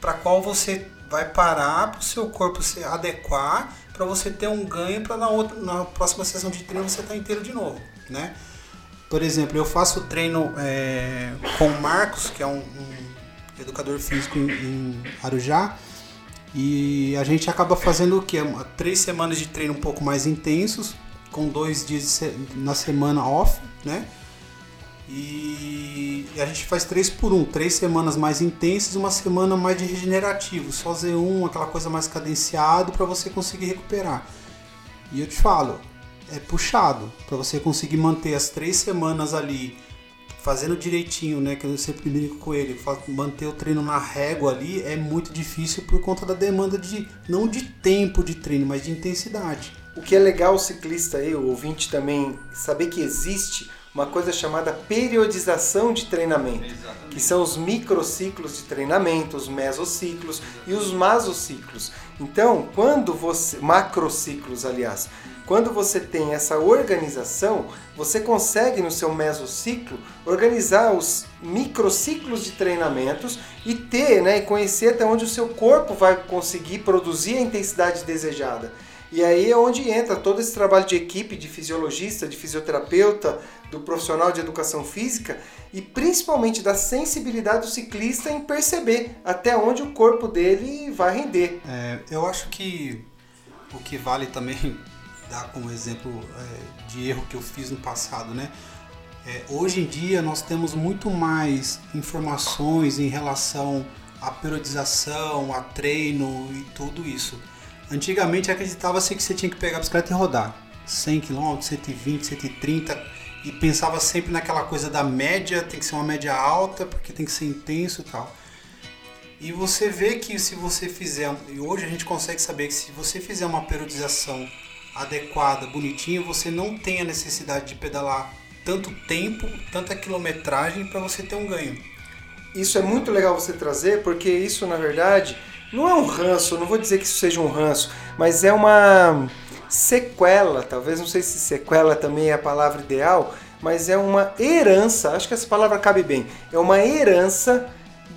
Speaker 3: Para qual você vai parar para o seu corpo se adequar para você ter um ganho para na outra na próxima sessão de treino você estar tá inteiro de novo, né? Por exemplo, eu faço treino é, com o Marcos, que é um, um educador físico em, em, Arujá, e a gente acaba fazendo o quê? Três semanas de treino um pouco mais intensos, com dois dias na semana off, né? E a gente faz três por um, três semanas mais intensas, uma semana mais de regenerativo, só Z1, aquela coisa mais cadenciado para você conseguir recuperar. E eu te falo, é puxado para você conseguir manter as três semanas ali fazendo direitinho, né? Que eu sempre brinco com ele, manter o treino na régua ali é muito difícil por conta da demanda de não de tempo de treino, mas de intensidade.
Speaker 2: O que é legal o ciclista aí, o ouvinte também saber que existe uma coisa chamada periodização de treinamento, Exatamente. que são os microciclos de treinamento, os mesociclos Exatamente. e os masociclos. Então, quando você macrociclos, aliás, quando você tem essa organização, você consegue no seu mesociclo organizar os microciclos de treinamentos e ter, né, e conhecer até onde o seu corpo vai conseguir produzir a intensidade desejada. E aí é onde entra todo esse trabalho de equipe, de fisiologista, de fisioterapeuta, do profissional de educação física e principalmente da sensibilidade do ciclista em perceber até onde o corpo dele vai render.
Speaker 3: É, eu acho que o que vale também dar como exemplo é, de erro que eu fiz no passado, né? É, hoje em dia nós temos muito mais informações em relação à periodização, a treino e tudo isso. Antigamente acreditava-se que você tinha que pegar a bicicleta e rodar 100 km, 120, 130 e pensava sempre naquela coisa da média, tem que ser uma média alta porque tem que ser intenso e tal. E você vê que se você fizer, e hoje a gente consegue saber que se você fizer uma periodização adequada, bonitinha, você não tem a necessidade de pedalar tanto tempo, tanta quilometragem para você ter um ganho.
Speaker 2: Isso é muito legal você trazer, porque isso na verdade não é um ranço, não vou dizer que isso seja um ranço, mas é uma sequela, talvez não sei se sequela também é a palavra ideal, mas é uma herança, acho que essa palavra cabe bem, é uma herança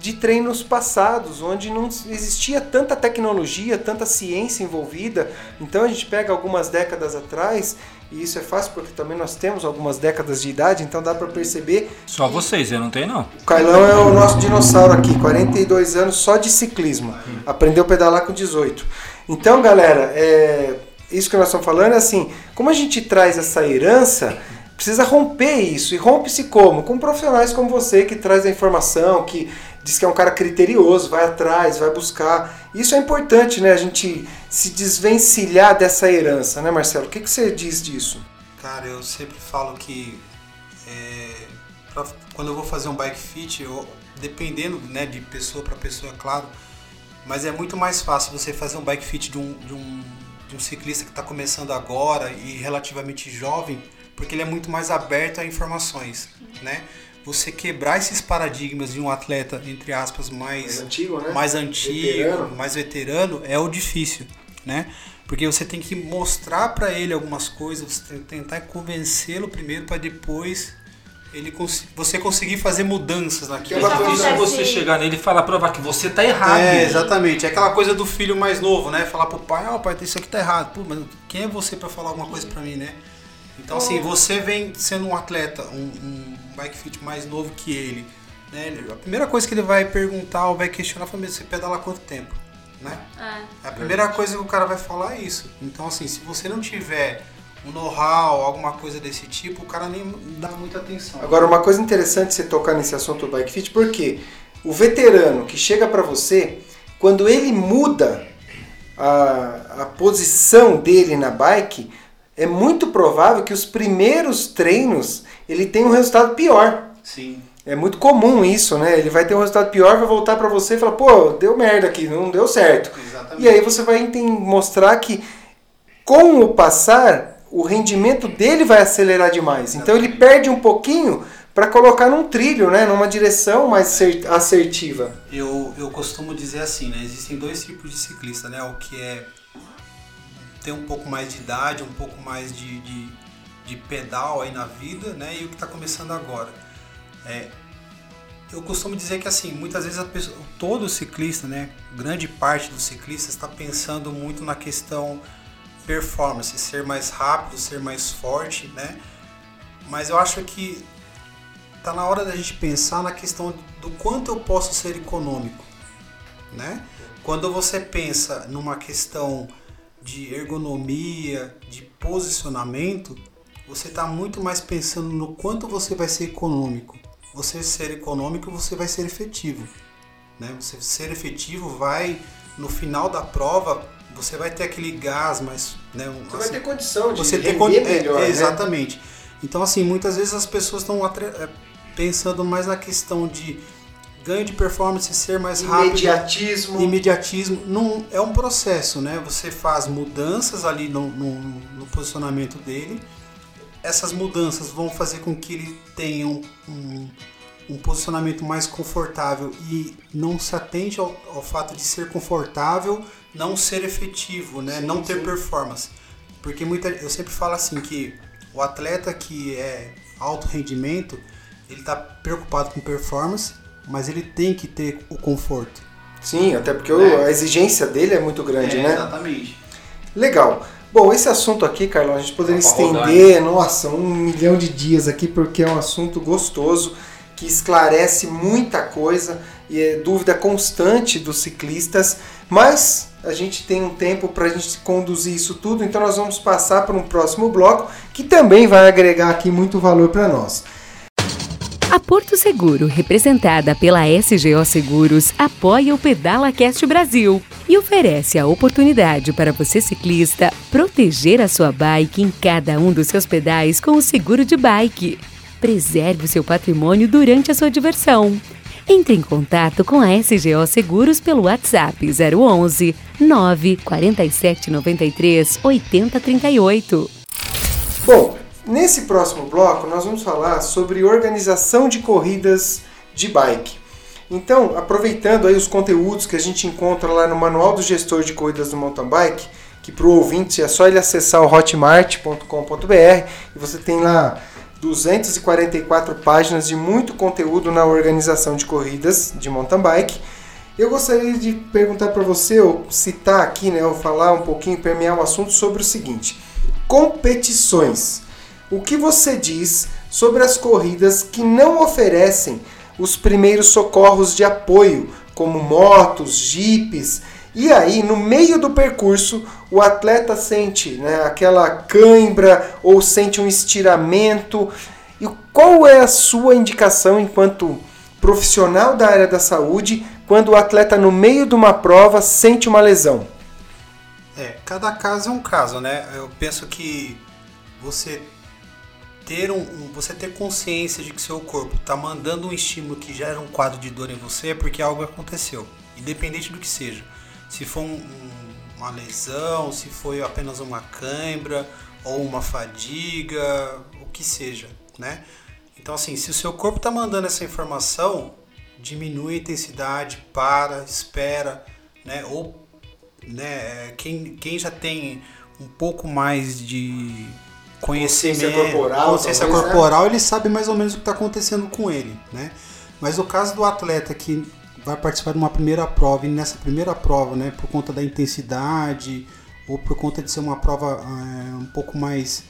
Speaker 2: de treinos passados, onde não existia tanta tecnologia, tanta ciência envolvida. Então a gente pega algumas décadas atrás, e isso é fácil porque também nós temos algumas décadas de idade, então dá para perceber.
Speaker 5: Só vocês, eu não tenho não.
Speaker 2: O Cailão é o nosso dinossauro aqui, 42 anos só de ciclismo. Aprendeu a pedalar com 18. Então, galera, é, isso que nós estamos falando é assim, como a gente traz essa herança, precisa romper isso. E rompe-se como? Com profissionais como você, que traz a informação, que diz que é um cara criterioso, vai atrás, vai buscar. Isso é importante, né? A gente se desvencilhar dessa herança, né, Marcelo? O que, que você diz disso?
Speaker 3: Cara, eu sempre falo que é, pra, quando eu vou fazer um bike fit, eu, dependendo né, de pessoa para pessoa, é claro, mas é muito mais fácil você fazer um bike fit de um, de um, de um ciclista que está começando agora e relativamente jovem, porque ele é muito mais aberto a informações, né? você quebrar esses paradigmas de um atleta, entre aspas, mais,
Speaker 2: mais antigo, né?
Speaker 3: mais, antigo veterano. mais veterano, é o difícil, né? Porque você tem que mostrar para ele algumas coisas, você tem que tentar convencê-lo primeiro para depois ele cons você conseguir fazer mudanças naquilo.
Speaker 5: É difícil você chegar nele e falar, provar que você tá errado.
Speaker 3: É, exatamente. É aquela coisa do filho mais novo, né? Falar pro pai, ó, oh, pai, isso aqui tá errado. Pô, mas quem é você para falar alguma coisa para mim, né? Então, assim, você vem sendo um atleta, um, um bike fit mais novo que ele, né? A primeira coisa que ele vai perguntar ou vai questionar foi você pedala quanto tempo, né? É. A primeira coisa que o cara vai falar é isso. Então, assim, se você não tiver um know-how, alguma coisa desse tipo, o cara nem dá muita atenção.
Speaker 2: Agora, uma coisa interessante você tocar nesse assunto do bike fit, porque o veterano que chega para você, quando ele muda a, a posição dele na bike, é muito provável que os primeiros treinos ele tenha um resultado pior.
Speaker 3: Sim.
Speaker 2: É muito comum isso, né? Ele vai ter um resultado pior, vai voltar para você e falar, pô, deu merda aqui, não deu certo.
Speaker 3: Exatamente.
Speaker 2: E aí você vai mostrar que com o passar, o rendimento dele vai acelerar demais. Então ele perde um pouquinho para colocar num trilho, né? Numa direção mais assertiva.
Speaker 3: Eu, eu costumo dizer assim, né? Existem dois tipos de ciclista, né? O que é ter um pouco mais de idade, um pouco mais de, de, de pedal aí na vida, né? E o que está começando agora. É, eu costumo dizer que assim, muitas vezes pessoa, todo ciclista, né, grande parte dos ciclistas está pensando muito na questão performance, ser mais rápido, ser mais forte, né? mas eu acho que tá na hora da gente pensar na questão do quanto eu posso ser econômico, né? Quando você pensa numa questão de ergonomia, de posicionamento, você está muito mais pensando no quanto você vai ser econômico. Você ser econômico, você vai ser efetivo. Né? Você ser efetivo vai, no final da prova, você vai ter aquele gás, mas... Né,
Speaker 2: você assim, vai ter condição de
Speaker 3: você ter
Speaker 2: con
Speaker 3: é,
Speaker 2: melhor,
Speaker 3: é,
Speaker 2: né?
Speaker 3: Exatamente. Então, assim, muitas vezes as pessoas estão é, pensando mais na questão de ganho de performance, ser mais rápido.
Speaker 2: Imediatismo.
Speaker 3: Imediatismo. Não, é um processo, né? Você faz mudanças ali no, no, no, posicionamento dele. Essas mudanças vão fazer com que ele tenha um, um, um posicionamento mais confortável e não se atende ao, ao, fato de ser confortável, não ser efetivo, né? Sim, não ter sim. performance. Porque muita, eu sempre falo assim que o atleta que é alto rendimento, ele está preocupado com performance, mas ele tem que ter o conforto.
Speaker 2: Sim, até porque é. a exigência dele é muito grande,
Speaker 3: é,
Speaker 2: né?
Speaker 3: Exatamente.
Speaker 2: Legal. Bom, esse assunto aqui, Carlão, a gente poderia estender, rodar, nossa, um milhão de dias aqui, porque é um assunto gostoso, que esclarece muita coisa e é dúvida constante dos ciclistas, mas a gente tem um tempo para a gente conduzir isso tudo, então nós vamos passar para um próximo bloco que também vai agregar aqui muito valor para nós.
Speaker 6: A Porto Seguro, representada pela SGO Seguros, apoia o Pedala Cast Brasil e oferece a oportunidade para você ciclista proteger a sua bike em cada um dos seus pedais com o seguro de bike. Preserve o seu patrimônio durante a sua diversão. Entre em contato com a SGO Seguros pelo WhatsApp 011 947 93 8038.
Speaker 2: Bom, Nesse próximo bloco, nós vamos falar sobre organização de corridas de bike. Então, aproveitando aí os conteúdos que a gente encontra lá no Manual do Gestor de Corridas do Mountain Bike, que para o ouvinte é só ele acessar o hotmart.com.br e você tem lá 244 páginas de muito conteúdo na organização de corridas de mountain bike. Eu gostaria de perguntar para você, ou citar aqui, né, ou falar um pouquinho, permear o assunto sobre o seguinte: competições o que você diz sobre as corridas que não oferecem os primeiros socorros de apoio, como motos, jipes, e aí no meio do percurso o atleta sente né, aquela cãibra ou sente um estiramento. E qual é a sua indicação enquanto profissional da área da saúde quando o atleta no meio de uma prova sente uma lesão?
Speaker 3: É, cada caso é um caso, né? Eu penso que você ter um, você ter consciência de que seu corpo está mandando um estímulo que gera um quadro de dor em você é porque algo aconteceu, independente do que seja. Se for um, uma lesão, se foi apenas uma cãibra ou uma fadiga, o que seja, né? Então assim, se o seu corpo está mandando essa informação, diminui a intensidade, para, espera, né? Ou né, quem, quem já tem um pouco mais de conhecimento,
Speaker 2: consciência corporal,
Speaker 3: consciência talvez, né? corporal né? ele sabe mais ou menos o que está acontecendo com ele, né? Mas o caso do atleta que vai participar de uma primeira prova e nessa primeira prova, né, por conta da intensidade ou por conta de ser uma prova é, um pouco mais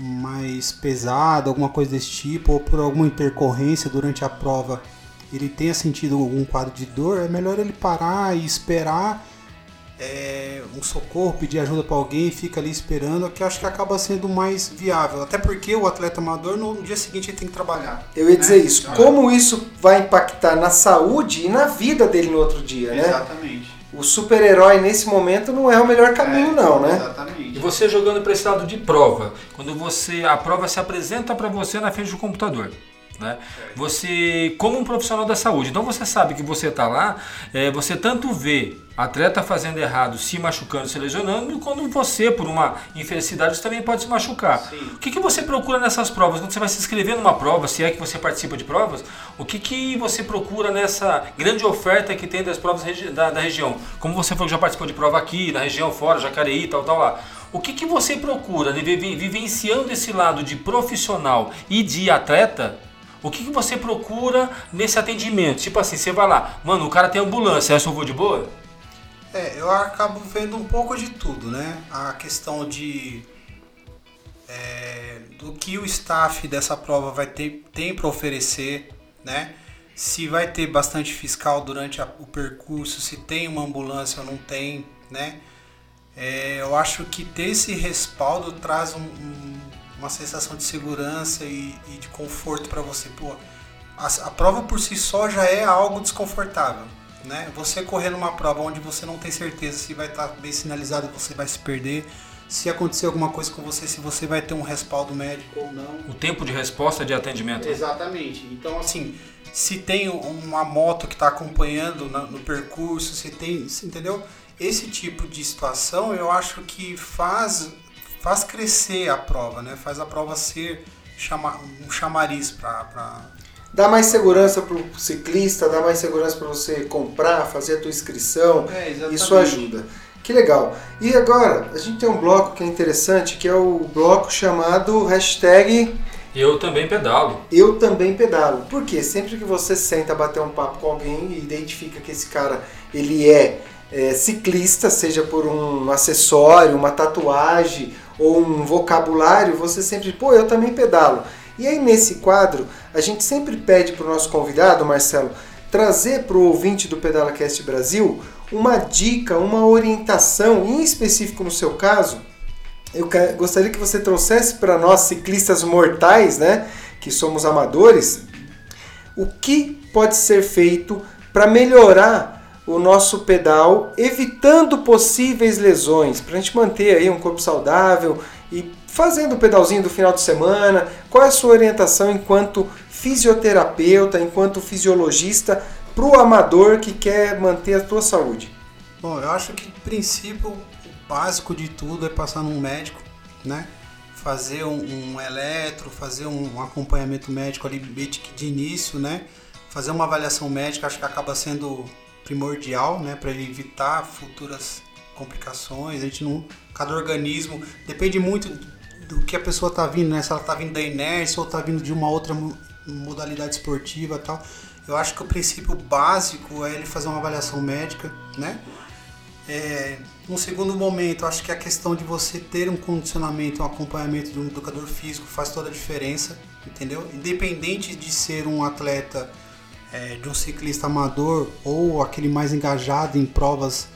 Speaker 3: mais pesada, alguma coisa desse tipo, ou por alguma intercorrência durante a prova, ele tenha sentido algum quadro de dor, é melhor ele parar e esperar é, um socorro, pedir ajuda para alguém e fica ali esperando, que eu acho que acaba sendo mais viável. Até porque o atleta amador no dia seguinte ele tem que trabalhar.
Speaker 2: Eu ia né? dizer isso. Como isso vai impactar na saúde e na vida dele no outro dia,
Speaker 3: né? Exatamente.
Speaker 2: O super-herói nesse momento não é o melhor caminho, é, não, né?
Speaker 5: Exatamente. E você jogando para esse lado de prova, quando você a prova se apresenta para você na frente do computador. Né? Você, como um profissional da saúde, então você sabe que você está lá, é, você tanto vê atleta fazendo errado, se machucando, se lesionando, quando você, por uma infelicidade, você também pode se machucar. Sim. O que, que você procura nessas provas? Quando você vai se inscrever numa prova, se é que você participa de provas, o que, que você procura nessa grande oferta que tem das provas da, da região? Como você falou que já participou de prova aqui, na região fora, Jacareí, tal, tal lá. O que, que você procura, vivenciando esse lado de profissional e de atleta, o que, que você procura nesse atendimento? Tipo assim, você vai lá, mano, o cara tem ambulância, essa eu vou de boa?
Speaker 3: É, eu acabo vendo um pouco de tudo, né? A questão de é, do que o staff dessa prova vai ter tem para oferecer, né? Se vai ter bastante fiscal durante a, o percurso, se tem uma ambulância ou não tem, né? É, eu acho que ter esse respaldo traz um, um, uma sensação de segurança e, e de conforto para você. Pô, a, a, prova por si só já é algo desconfortável, né? Você correr numa prova onde você não tem certeza se vai estar tá bem sinalizado, você vai se perder, se acontecer alguma coisa com você, se você vai ter um respaldo médico ou não.
Speaker 5: O tempo de resposta de atendimento.
Speaker 3: Exatamente. Então, assim, se tem uma moto que está acompanhando no percurso, se tem, se, entendeu? Esse tipo de situação eu acho que faz, faz crescer a prova, né? Faz a prova ser chama, um chamariz para. Pra...
Speaker 2: Dá mais segurança para o ciclista, dá mais segurança para você comprar, fazer a tua inscrição. É, isso ajuda. Que legal. E agora, a gente tem um bloco que é interessante, que é o bloco chamado hashtag
Speaker 5: eu também pedalo.
Speaker 2: Eu também pedalo. Porque sempre que você senta bater um papo com alguém e identifica que esse cara ele é, é ciclista, seja por um acessório, uma tatuagem ou um vocabulário, você sempre, pô, eu também pedalo. E aí nesse quadro, a gente sempre pede para o nosso convidado, Marcelo, trazer para o ouvinte do Pedala Cast Brasil uma dica, uma orientação, em específico no seu caso, eu gostaria que você trouxesse para nós, ciclistas mortais, né, que somos amadores, o que pode ser feito para melhorar o nosso pedal, evitando possíveis lesões, para a gente manter aí um corpo saudável e fazendo o pedalzinho do final de semana. Qual é a sua orientação enquanto fisioterapeuta, enquanto fisiologista, para o amador que quer manter a tua saúde?
Speaker 3: Bom, eu acho que, em princípio, básico de tudo é passar num médico, né? Fazer um, um eletro, fazer um, um, acompanhamento médico ali de início, né? Fazer uma avaliação médica, acho que acaba sendo primordial, né? Para evitar futuras complicações. A gente não, cada organismo depende muito do que a pessoa está vindo, né? Se ela está vindo da inércia ou está vindo de uma outra modalidade esportiva, tal. Eu acho que o princípio básico é ele fazer uma avaliação médica, né? É, num segundo momento, acho que a questão de você ter um condicionamento, um acompanhamento de um educador físico faz toda a diferença, entendeu? Independente de ser um atleta, é, de um ciclista amador ou aquele mais engajado em provas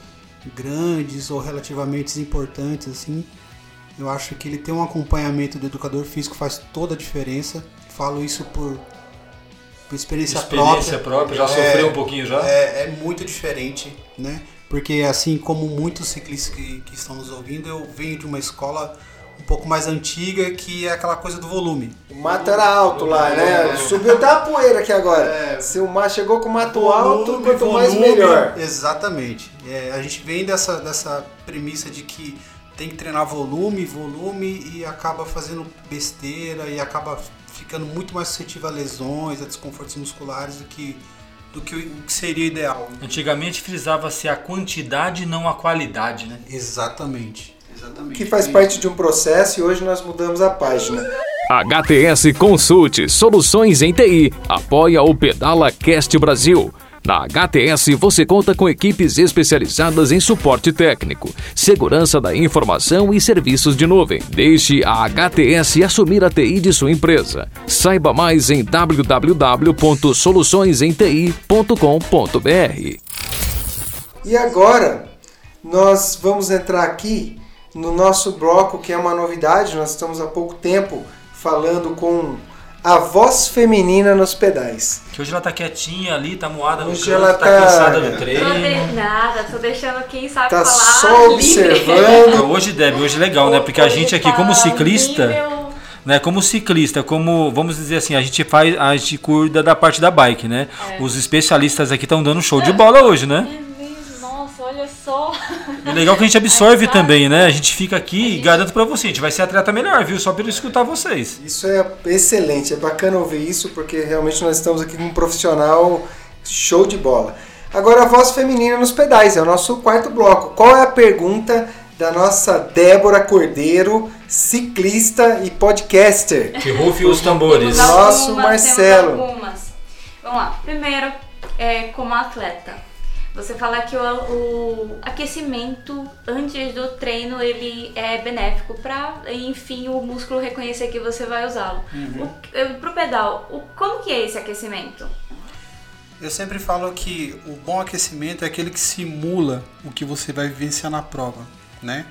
Speaker 3: grandes ou relativamente importantes, assim, eu acho que ele ter um acompanhamento do educador físico faz toda a diferença. Falo isso por, por experiência,
Speaker 5: experiência
Speaker 3: própria.
Speaker 5: própria. Já é, sofreu um pouquinho já?
Speaker 3: É, é muito diferente, né? porque assim como muitos ciclistas que, que estão nos ouvindo, eu venho de uma escola pouco mais antiga que é aquela coisa do volume.
Speaker 2: O mato era alto lá, né? Subiu até a poeira aqui agora. É. Se o mar chegou com o mato volume, alto, quanto volume, mais melhor.
Speaker 3: Exatamente. É, a gente vem dessa, dessa premissa de que tem que treinar volume, volume e acaba fazendo besteira e acaba ficando muito mais suscetível a lesões, a desconfortos musculares do que do que seria ideal.
Speaker 5: Antigamente frisava-se a quantidade, não a qualidade, né?
Speaker 3: Exatamente.
Speaker 2: Exatamente. Que faz parte de um processo e hoje nós mudamos a página.
Speaker 7: HTS Consulte Soluções em TI apoia o Pedala Cast Brasil. Na HTS você conta com equipes especializadas em suporte técnico, segurança da informação e serviços de nuvem. Deixe a HTS assumir a TI de sua empresa. Saiba mais em www.soluçõesenti.com.br.
Speaker 2: E agora nós vamos entrar aqui no nosso bloco que é uma novidade. Nós estamos há pouco tempo falando com a voz feminina nos pedais.
Speaker 5: Que hoje ela tá quietinha ali, tá moada
Speaker 2: hoje
Speaker 5: no
Speaker 2: canto, ela
Speaker 5: tá,
Speaker 2: tá
Speaker 5: cansada do treino.
Speaker 4: Tô de nada, tô deixando quem sabe
Speaker 2: tá
Speaker 4: falar.
Speaker 2: só observando.
Speaker 5: Hoje, Deb, hoje é legal, né? Porque a gente aqui, como ciclista. Né, como ciclista, como vamos dizer assim, a gente faz, a gente cuida da parte da bike, né? É. Os especialistas aqui estão dando show de bola hoje, né?
Speaker 4: É olha só.
Speaker 5: É legal que a gente absorve também, né? A gente fica aqui e garanto para você, a gente vai ser atleta melhor, viu? Só por escutar vocês.
Speaker 2: Isso é excelente, é bacana ouvir isso, porque realmente nós estamos aqui com um profissional show de bola. Agora a voz feminina nos pedais, é o nosso quarto bloco. Qual é a pergunta da nossa Débora Cordeiro, ciclista e podcaster?
Speaker 5: Que rufe os tambores.
Speaker 2: Nosso Marcelo.
Speaker 4: Vamos lá. Primeiro, é, como atleta Você fala que o, o aquecimento antes do treino ele é benéfico para, enfim, o músculo reconhecer que você vai usá-lo.
Speaker 3: Uhum.
Speaker 4: O- Pro pedal, o, como que é esse aquecimento?
Speaker 3: Eu sempre falo que o bom aquecimento é aquele que simula o que você vai vivenciar na prova, né?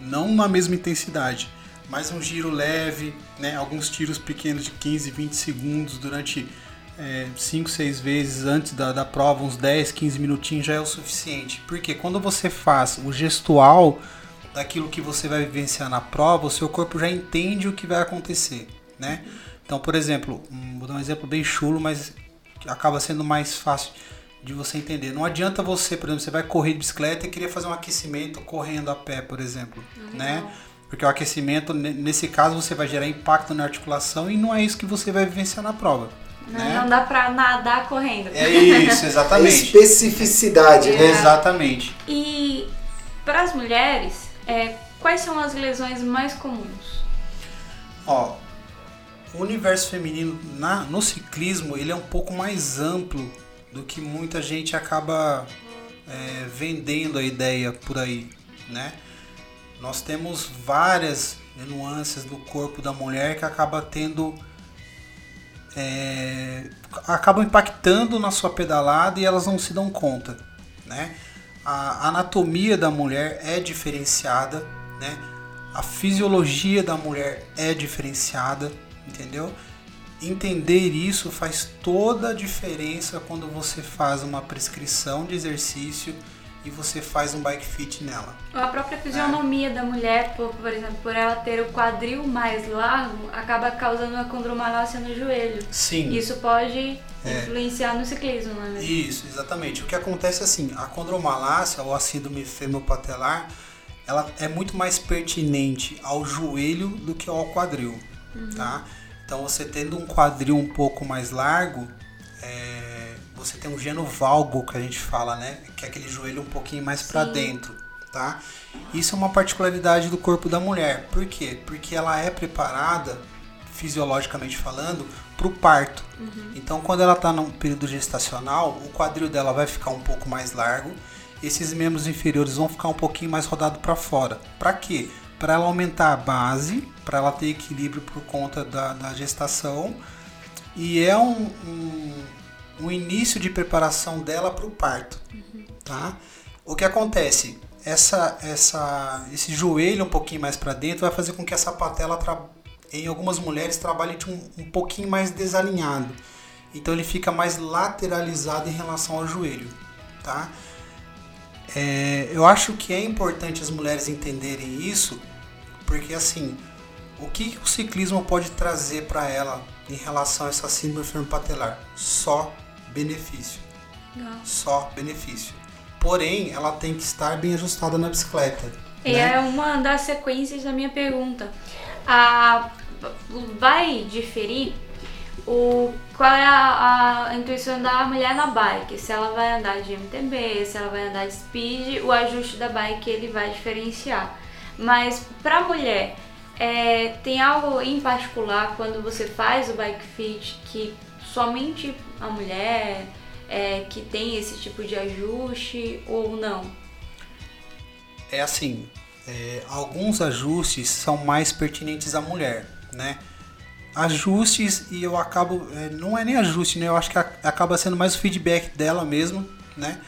Speaker 3: Não na mesma intensidade, mas um giro leve, né? Alguns tiros pequenos de 15, 20 segundos durante 5, 6 vezes antes da, da prova, uns 10, 15 minutinhos já é o suficiente. Porque quando você faz o gestual daquilo que você vai vivenciar na prova, o seu corpo já entende o que vai acontecer, né? Então, por exemplo, hum, vou dar um exemplo bem chulo, mas acaba sendo mais fácil de você entender. Não adianta você, por exemplo, você vai correr de bicicleta e querer fazer um aquecimento correndo a pé, por exemplo, né? Porque o aquecimento, ne- nesse caso, você vai gerar impacto na articulação e não é isso que você vai vivenciar na prova.
Speaker 4: Não,
Speaker 3: né?
Speaker 4: não dá pra nadar correndo.
Speaker 3: É isso,
Speaker 2: É
Speaker 3: exatamente.
Speaker 2: especificidade, né?
Speaker 3: Exatamente.
Speaker 4: E para as mulheres, é, quais são as lesões mais comuns?
Speaker 3: Ó, o universo feminino na, no ciclismo ele é um pouco mais amplo do que muita gente acaba é, vendendo a ideia por aí, né? Nós temos várias nuances do corpo da mulher que acaba tendo é, acabam impactando na sua pedalada e elas não se dão conta, né? A anatomia da mulher é diferenciada, né? A fisiologia da mulher é diferenciada, entendeu? Entender isso faz toda a diferença quando você faz uma prescrição de exercício e você faz um bike fit nela.
Speaker 4: A própria fisionomia da mulher, por, por exemplo, por ela ter o quadril mais largo, acaba causando uma condromalácia no joelho.
Speaker 3: Sim.
Speaker 4: Isso pode
Speaker 3: É.
Speaker 4: influenciar no ciclismo, não é mesmo?
Speaker 3: Isso, exatamente. O que acontece é assim, a condromalácia ou a síndrome femopatelar, ela é muito mais pertinente ao joelho do que ao quadril, tá? Então você tendo um quadril um pouco mais largo, é, você tem um genovalgo que a gente fala, né? Que é aquele joelho um pouquinho mais para dentro, tá? Isso é uma particularidade do corpo da mulher. Por quê? Porque ela é preparada, fisiologicamente falando, para o parto. Então, quando ela está num período gestacional, o quadril dela vai ficar um pouco mais largo, esses membros inferiores vão ficar um pouquinho mais rodados para fora. Para quê? Para ela aumentar a base, para ela ter equilíbrio por conta da, da gestação, e é um, um, um início de preparação dela para o parto. Tá? O que acontece? Essa, essa, esse joelho um pouquinho mais para dentro vai fazer com que essa patela, em algumas mulheres, trabalhe de um, um pouquinho mais desalinhado. Então ele fica mais lateralizado em relação ao joelho. Tá? É, eu acho que é importante as mulheres entenderem isso, porque assim, o que que o ciclismo pode trazer para ela em relação a essa síndrome patelar? Só benefício
Speaker 4: Legal.
Speaker 3: só benefício. Porém, ela tem que estar bem ajustada na bicicleta.
Speaker 4: E
Speaker 3: né?
Speaker 4: é uma das sequências da minha pergunta. A, vai diferir o, qual é a, a intuição da mulher na bike? Se ela vai andar de MTB, se ela vai andar de speed, o ajuste da bike ele vai diferenciar. Mas para mulher, é, tem algo em particular quando você faz o bike fit que somente a mulher é, que tem esse tipo de ajuste ou não?
Speaker 3: É assim, é, alguns ajustes são mais pertinentes à mulher, né? Ajustes e eu acabo, é, não é nem ajuste, né? Eu acho que a- acaba sendo mais o feedback dela mesmo, né?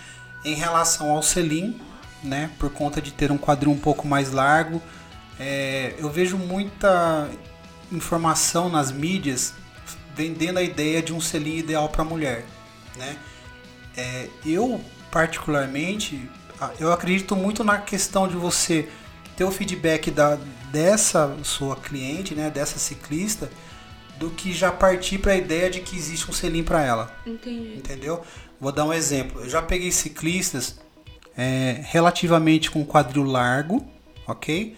Speaker 3: Em relação ao selim, né? Por conta de ter um quadril um pouco mais largo. É, eu vejo muita informação nas mídias vendendo a ideia de um selim ideal para mulher, né? É, eu particularmente, eu acredito muito na questão de você ter o feedback da, dessa sua cliente, né, dessa ciclista, do que já partir para a ideia de que existe um selim para ela,
Speaker 4: Entendi.
Speaker 3: entendeu? Vou dar um exemplo. Eu já peguei ciclistas é, relativamente com quadril largo, ok?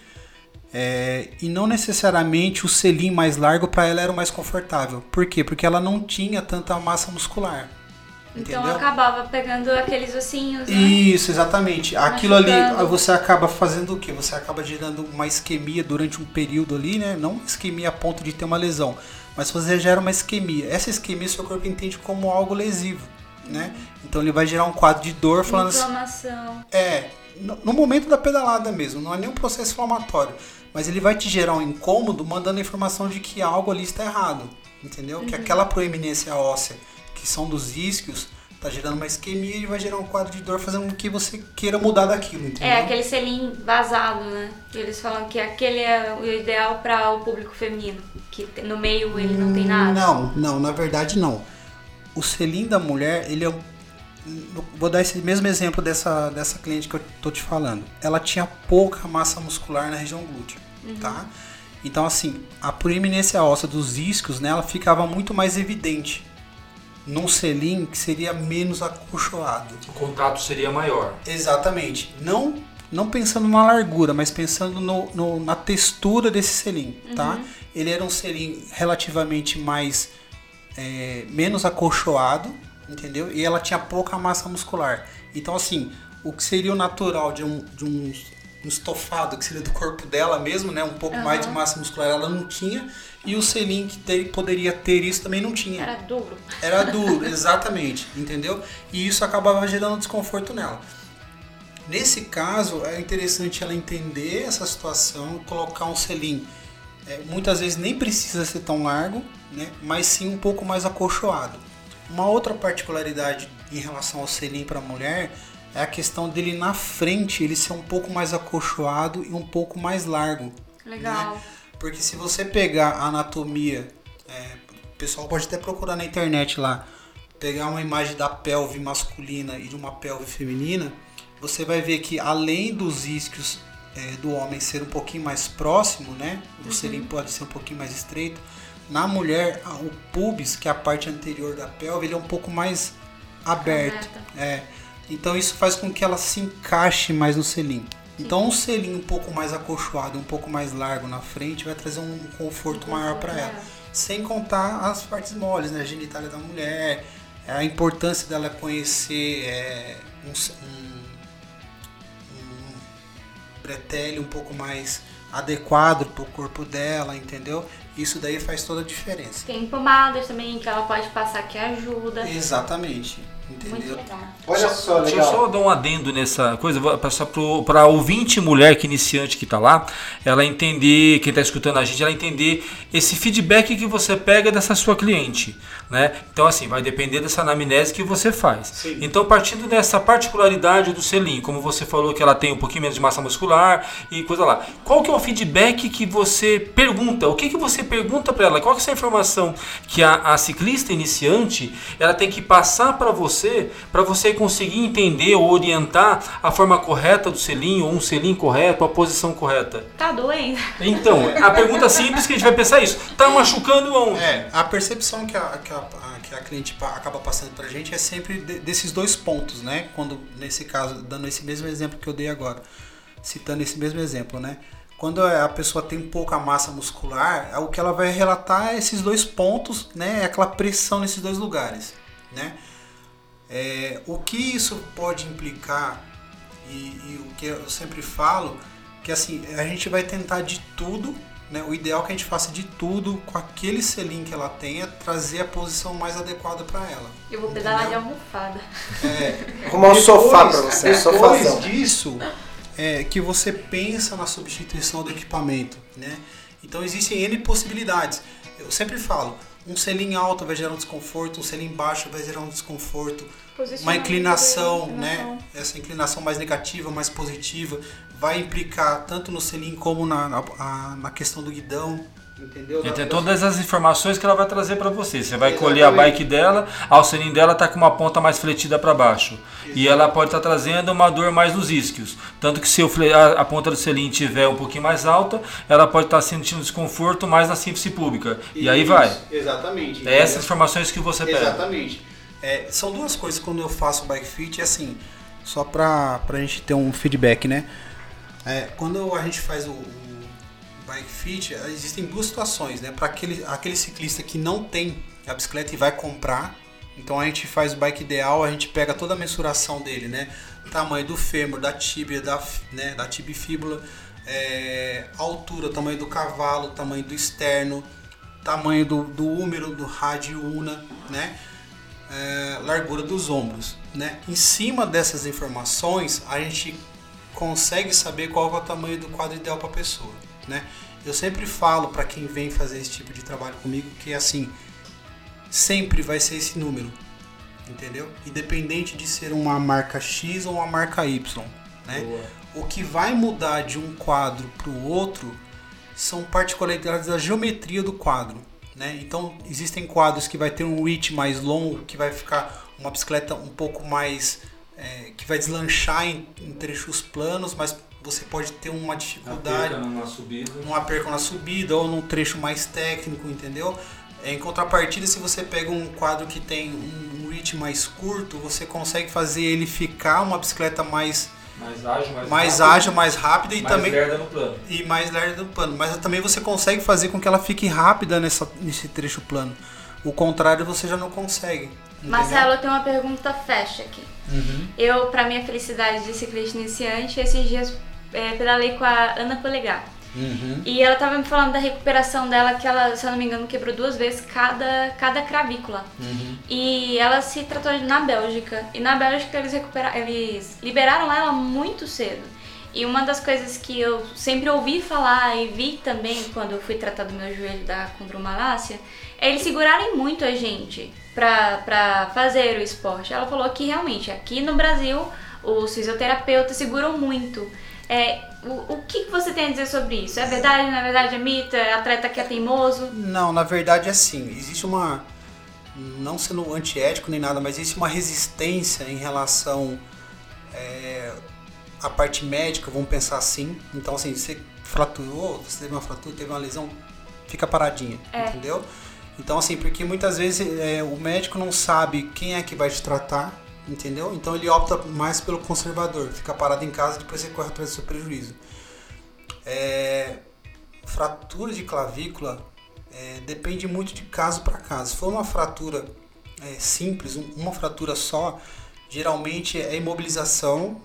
Speaker 3: É, e não necessariamente o selim mais largo para ela era o mais confortável. Por quê? Porque ela não tinha tanta massa muscular.
Speaker 4: Então
Speaker 3: entendeu?
Speaker 4: acabava pegando aqueles ossinhos, né?
Speaker 3: Isso, exatamente. Aquilo ali, você acaba fazendo o quê? Você acaba gerando uma isquemia durante um período ali, né? Não isquemia a ponto de ter uma lesão, mas você gera uma isquemia. Essa isquemia seu corpo entende como algo lesivo. né? Então ele vai gerar um quadro de dor falando assim,
Speaker 4: Inflamação.
Speaker 3: é, no, momento da pedalada mesmo, não é nem um processo inflamatório, mas ele vai te gerar um incômodo mandando a informação de que algo ali está errado, entendeu? Que aquela proeminência óssea, que são dos isquios, tá gerando uma isquemia e vai gerar um quadro de dor fazendo com que você queira mudar daquilo, entendeu?
Speaker 4: É, aquele selim vazado, né? Eles falam que aquele é o ideal para o público feminino. Que no meio ele não tem nada.
Speaker 3: Não, não, na verdade não. O selim da mulher, ele é Vou dar esse mesmo exemplo dessa, dessa cliente que eu tô te falando. Ela tinha pouca massa muscular na região glútea, tá? Então, assim, a proeminência óssea dos isquios nela ficava muito mais evidente. Num selim que seria menos acolchoado.
Speaker 5: O contato seria maior.
Speaker 3: Exatamente. Não, não pensando na largura, mas pensando no, no- na textura desse selim, tá? Ele era um selim relativamente mais é, menos acolchoado, entendeu? E ela tinha pouca massa muscular. Então, assim, o que seria o natural de um, de um, um estofado, que seria do corpo dela mesmo, né? Um pouco mais de massa muscular, ela não tinha. E o selim que poderia ter isso também não tinha.
Speaker 4: Era duro.
Speaker 3: Era duro, exatamente, entendeu? E isso acabava gerando desconforto nela. Nesse caso, é interessante ela entender essa situação, colocar um selim. é, muitas vezes nem precisa ser tão largo, né? mas sim um pouco mais acolchoado. Uma outra particularidade em relação ao selim para a mulher é a questão dele na frente ele ser um pouco mais acolchoado e um pouco mais largo.
Speaker 4: Legal.
Speaker 3: né? Porque se você pegar a anatomia, é, o pessoal pode até procurar na internet lá, pegar uma imagem da pelve masculina e de uma pelve feminina, você vai ver que além dos isquios é, do homem ser um pouquinho mais próximo, né? O selim pode ser um pouquinho mais estreito. Na mulher, o pubis, que é a parte anterior da pelve, ele é um pouco mais aberto. É. Então isso faz com que ela se encaixe mais no selim. Então um selim um pouco mais acolchoado, um pouco mais largo na frente vai trazer um conforto maior para ela. Sem contar as partes moles, né? A genitália da mulher, a importância dela conhecer é, um, um, um bretelle um pouco mais adequado para o corpo dela, entendeu? Isso daí faz toda a diferença.
Speaker 4: Tem pomadas também que ela pode passar que ajuda.
Speaker 3: Exatamente, entendeu?
Speaker 4: legal.
Speaker 2: Olha só,
Speaker 5: Deixa eu
Speaker 2: legal.
Speaker 5: só dar um adendo nessa coisa, vou passar para ouvinte mulher que iniciante que está lá, ela entender, quem está escutando a gente, ela entender esse feedback que você pega dessa sua cliente, né? Então assim, vai depender dessa anamnese que você faz.
Speaker 3: Sim.
Speaker 5: Então partindo dessa particularidade do selim, como você falou que ela tem um pouquinho menos de massa muscular e coisa lá, qual que é o feedback que você pergunta? O que que você pergunta para ela? Qual que é essa informação que a, a ciclista iniciante ela tem que passar para você, para você conseguir entender ou orientar a forma correta do selim ou um selim correto, a posição correta?
Speaker 4: Tá doendo?
Speaker 5: Então, a pergunta simples que a gente vai pensar é isso: tá machucando onde?
Speaker 3: É, a percepção que a, que a, que a cliente acaba passando pra gente é sempre de- desses dois pontos, né? Quando, nesse caso, dando esse mesmo exemplo que eu dei agora, citando esse mesmo exemplo, né? Quando a pessoa tem pouca massa muscular, é o que ela vai relatar é esses dois pontos, né? É aquela pressão nesses dois lugares, né? É, o que isso pode implicar e, e o que eu sempre falo que assim a gente vai tentar de tudo né? o ideal é que a gente faça de tudo com aquele selim que ela tenha trazer a posição mais adequada para ela
Speaker 4: Eu vou pedalar de almofada.
Speaker 2: Arrumar um sofá pra você,
Speaker 3: depois
Speaker 2: sofazão.
Speaker 3: disso é que você pensa na substituição do equipamento, né? Então existem N possibilidades. Eu sempre falo, um selim alto vai gerar um desconforto, um selim baixo vai gerar um desconforto, uma inclinação, né? Essa inclinação mais negativa, mais positiva, vai implicar tanto no selim como na, na, na questão do guidão, entendeu?
Speaker 5: E tem
Speaker 3: da-
Speaker 5: todas as informações que ela vai trazer para você. Você vai colher a
Speaker 3: Exatamente.
Speaker 5: bike dela, a selim dela tá com uma ponta mais fletida para baixo. E ela pode estar trazendo uma dor mais nos isquios. Tanto que se a, a ponta do selim tiver um pouquinho mais alta, ela pode estar sentindo desconforto mais na síntese pública. E aí
Speaker 3: Isso,
Speaker 5: vai.
Speaker 3: Exatamente.
Speaker 5: É essas informações que você pega.
Speaker 3: Exatamente. É, são duas coisas quando eu faço bike fit, assim, só pra, pra gente ter um feedback, né? É, quando a gente faz o bike fit, existem duas situações, né? Para aquele, aquele ciclista que não tem a bicicleta e vai comprar, então a gente faz o bike ideal, a gente pega toda a mensuração dele, né? Tamanho do fêmur, da tíbia, da, né? da tibia e fíbula, é, altura, tamanho do cavalo, tamanho do externo, tamanho do, do húmero, do rádio una, né? é, largura dos ombros. Né? Em cima dessas informações, a gente consegue saber qual é o tamanho do quadro ideal para a pessoa. Né? Eu sempre falo para quem vem fazer esse tipo de trabalho comigo que assim sempre vai ser esse número, entendeu? Independente de ser uma marca X ou uma marca Y, né? O que vai mudar de um quadro para o outro são particularidades da geometria do quadro, né? Então existem quadros que vai ter um reach mais longo, que vai ficar uma bicicleta um pouco mais é, que vai deslanchar em, em trechos planos, mas você pode ter uma dificuldade
Speaker 5: numa
Speaker 3: perca na subida ou num trecho mais técnico, entendeu? Em contrapartida, se você pega um quadro que tem um reach mais curto, você consegue fazer ele ficar uma bicicleta mais
Speaker 5: mais ágil, mais,
Speaker 3: mais
Speaker 5: rápido,
Speaker 3: ágil, mais rápida e
Speaker 5: mais
Speaker 3: também
Speaker 5: lerda no plano.
Speaker 3: e mais lerda no plano. Mas também você consegue fazer com que ela fique rápida nessa, nesse trecho plano. O contrário você já não consegue. entendeu?
Speaker 4: Marcelo, eu tenho uma pergunta fecha aqui.
Speaker 3: Uhum.
Speaker 4: Eu, pra minha felicidade de ciclista iniciante, esses dias é, pedalei com a Ana Polegar.
Speaker 3: Uhum.
Speaker 4: E ela tava me falando da recuperação dela, que ela, se eu não me engano, quebrou duas vezes cada, cada cravícula.
Speaker 3: Uhum.
Speaker 4: E ela se tratou na Bélgica. E na Bélgica eles, recupera eles liberaram ela muito cedo. E uma das coisas que eu sempre ouvi falar e vi também quando eu fui tratar do meu joelho da condromalácia, é eles segurarem muito a gente pra, pra fazer o esporte. Ela falou que realmente aqui no Brasil os fisioterapeutas seguram muito. É, o, o que você tem a dizer sobre isso? É verdade, na verdade é mito? É atleta que é teimoso?
Speaker 3: Não, na verdade é assim, existe uma não sendo antiético nem nada, mas existe uma resistência em relação é, à parte médica, vamos pensar assim. Então assim, você fraturou, você teve uma fratura, teve uma lesão, fica paradinha,
Speaker 4: É.
Speaker 3: entendeu? Então assim, porque muitas vezes é, o médico não sabe quem é que vai te tratar, entendeu? Então ele opta mais pelo conservador, fica parado em casa e depois você corre atrás do seu prejuízo. É, fratura de clavícula é, depende muito de caso para caso. Se for uma fratura é, simples, um- uma fratura só, geralmente é imobilização,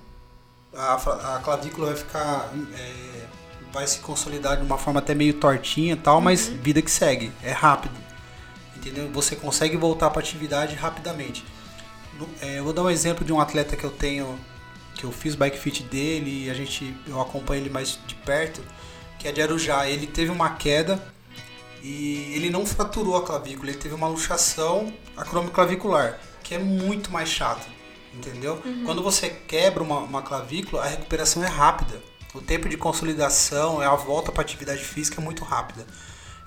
Speaker 3: a, a clavícula vai ficar. é, vai se consolidar de uma forma até meio tortinha tal, mas vida que segue, é rápido. Entendeu? Você consegue voltar para atividade rapidamente. É, eu vou dar um exemplo de um atleta que eu tenho, que eu fiz bike fit dele e a gente, eu acompanho ele mais de perto, que é de Arujá. Ele teve uma queda e ele não fraturou a clavícula, ele teve uma luxação acromioclavicular, que é muito mais chato, entendeu? Quando você quebra uma, uma clavícula, a recuperação é rápida. O tempo de consolidação, a volta para atividade física é muito rápida.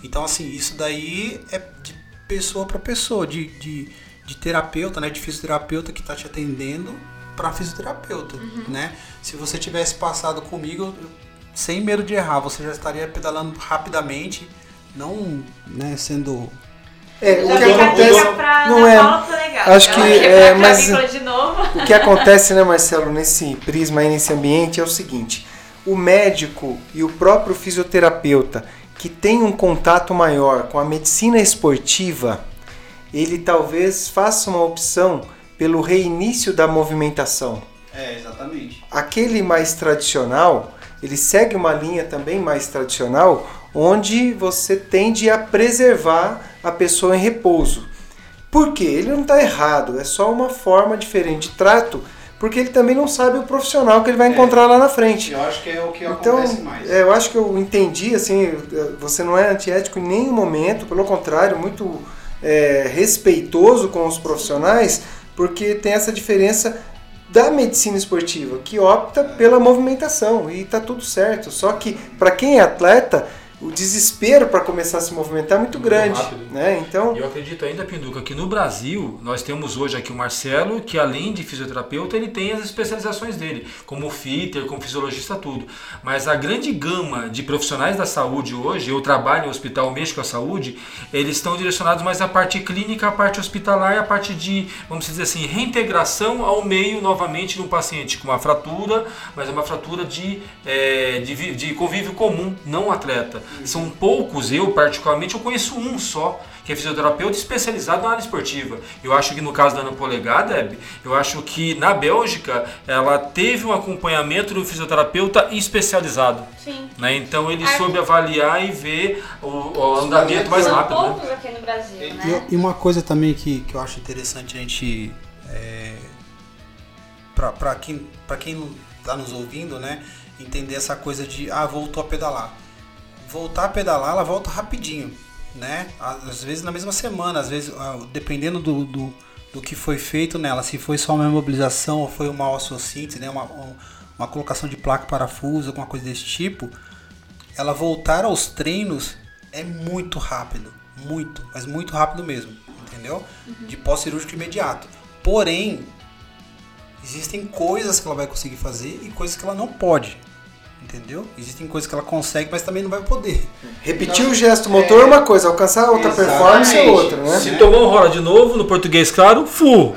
Speaker 3: Então, assim, isso daí é de pessoa para pessoa, de, de, de terapeuta, né, de fisioterapeuta que está te atendendo para fisioterapeuta, né? Se você tivesse passado comigo, sem medo de errar, você já estaria pedalando rapidamente, não, né, sendo
Speaker 2: É, o que acontece.
Speaker 4: pra
Speaker 2: Não é. Acho que é, mas-
Speaker 4: clavícula de novo.
Speaker 2: O que acontece, né, Marcelo, nesse prisma aí, nesse ambiente é o seguinte: o médico e o próprio fisioterapeuta que tem um contato maior com a medicina esportiva, ele talvez faça uma opção pelo reinício da movimentação.
Speaker 3: É, exatamente.
Speaker 2: Aquele mais tradicional, ele segue uma linha também mais tradicional, onde você tende a preservar a pessoa em repouso. Por quê? Ele não está errado, é só uma forma diferente de trato, porque ele também não sabe o profissional que ele vai encontrar lá na frente.
Speaker 3: Eu acho que é o que
Speaker 2: Então,
Speaker 3: acontece mais.
Speaker 2: é, eu acho que eu entendi, assim, você não é antiético em nenhum momento, pelo contrário, muito é, respeitoso com os profissionais, porque tem essa diferença da medicina esportiva, que opta pela movimentação e tá tudo certo. Só que para quem é atleta, o desespero para começar a se movimentar é muito,
Speaker 5: Muito
Speaker 2: grande,
Speaker 5: rápido.
Speaker 2: né? Então,
Speaker 5: E eu acredito ainda, Pinduca, que no Brasil nós temos hoje aqui o Marcelo, que além de fisioterapeuta, ele tem as especializações dele, como fitter, como fisiologista, tudo. Mas a grande gama de profissionais da saúde hoje, eu trabalho em hospital, mexo com a saúde, eles estão direcionados mais à parte clínica, à parte hospitalar e à parte de, vamos dizer assim, reintegração ao meio novamente de um paciente com uma fratura, mas é uma fratura de, eh, de, de convívio comum, não atleta. São poucos, eu particularmente, eu conheço um só, que é fisioterapeuta especializado na área esportiva. Eu acho que no caso da Ana Polegar, Deb, eu acho que na Bélgica ela teve um acompanhamento do fisioterapeuta especializado.
Speaker 4: Sim.
Speaker 5: Né? Então ele
Speaker 4: Aqui-
Speaker 5: soube avaliar e ver o, o andamento mais
Speaker 4: São
Speaker 5: rápido. Né?
Speaker 4: poucos aqui no Brasil, né?
Speaker 3: E, e uma coisa também que, que eu acho interessante a gente. É, pra quem, pra quem não tá nos ouvindo, né? Entender essa coisa de, ah, voltou a pedalar. Voltar a pedalar, ela volta rapidinho, né? Às vezes na mesma semana, às vezes, ah, dependendo do, do, do que foi feito nela, se foi só uma mobilização ou foi uma osteossíntese, né? Uma, um- uma colocação de placa parafuso, alguma coisa desse tipo, ela voltar aos treinos é muito rápido. Muito, mas muito rápido mesmo. Entendeu? De pós-cirúrgico imediato. Porém, existem coisas que ela vai conseguir fazer e coisas que ela não pode. Entendeu? Existem coisas que ela consegue, mas também não vai poder.
Speaker 2: Repetir o gesto motor é uma coisa, alcançar outra performance é outra, né?
Speaker 5: Se tomou um rola de novo, no português claro, fu.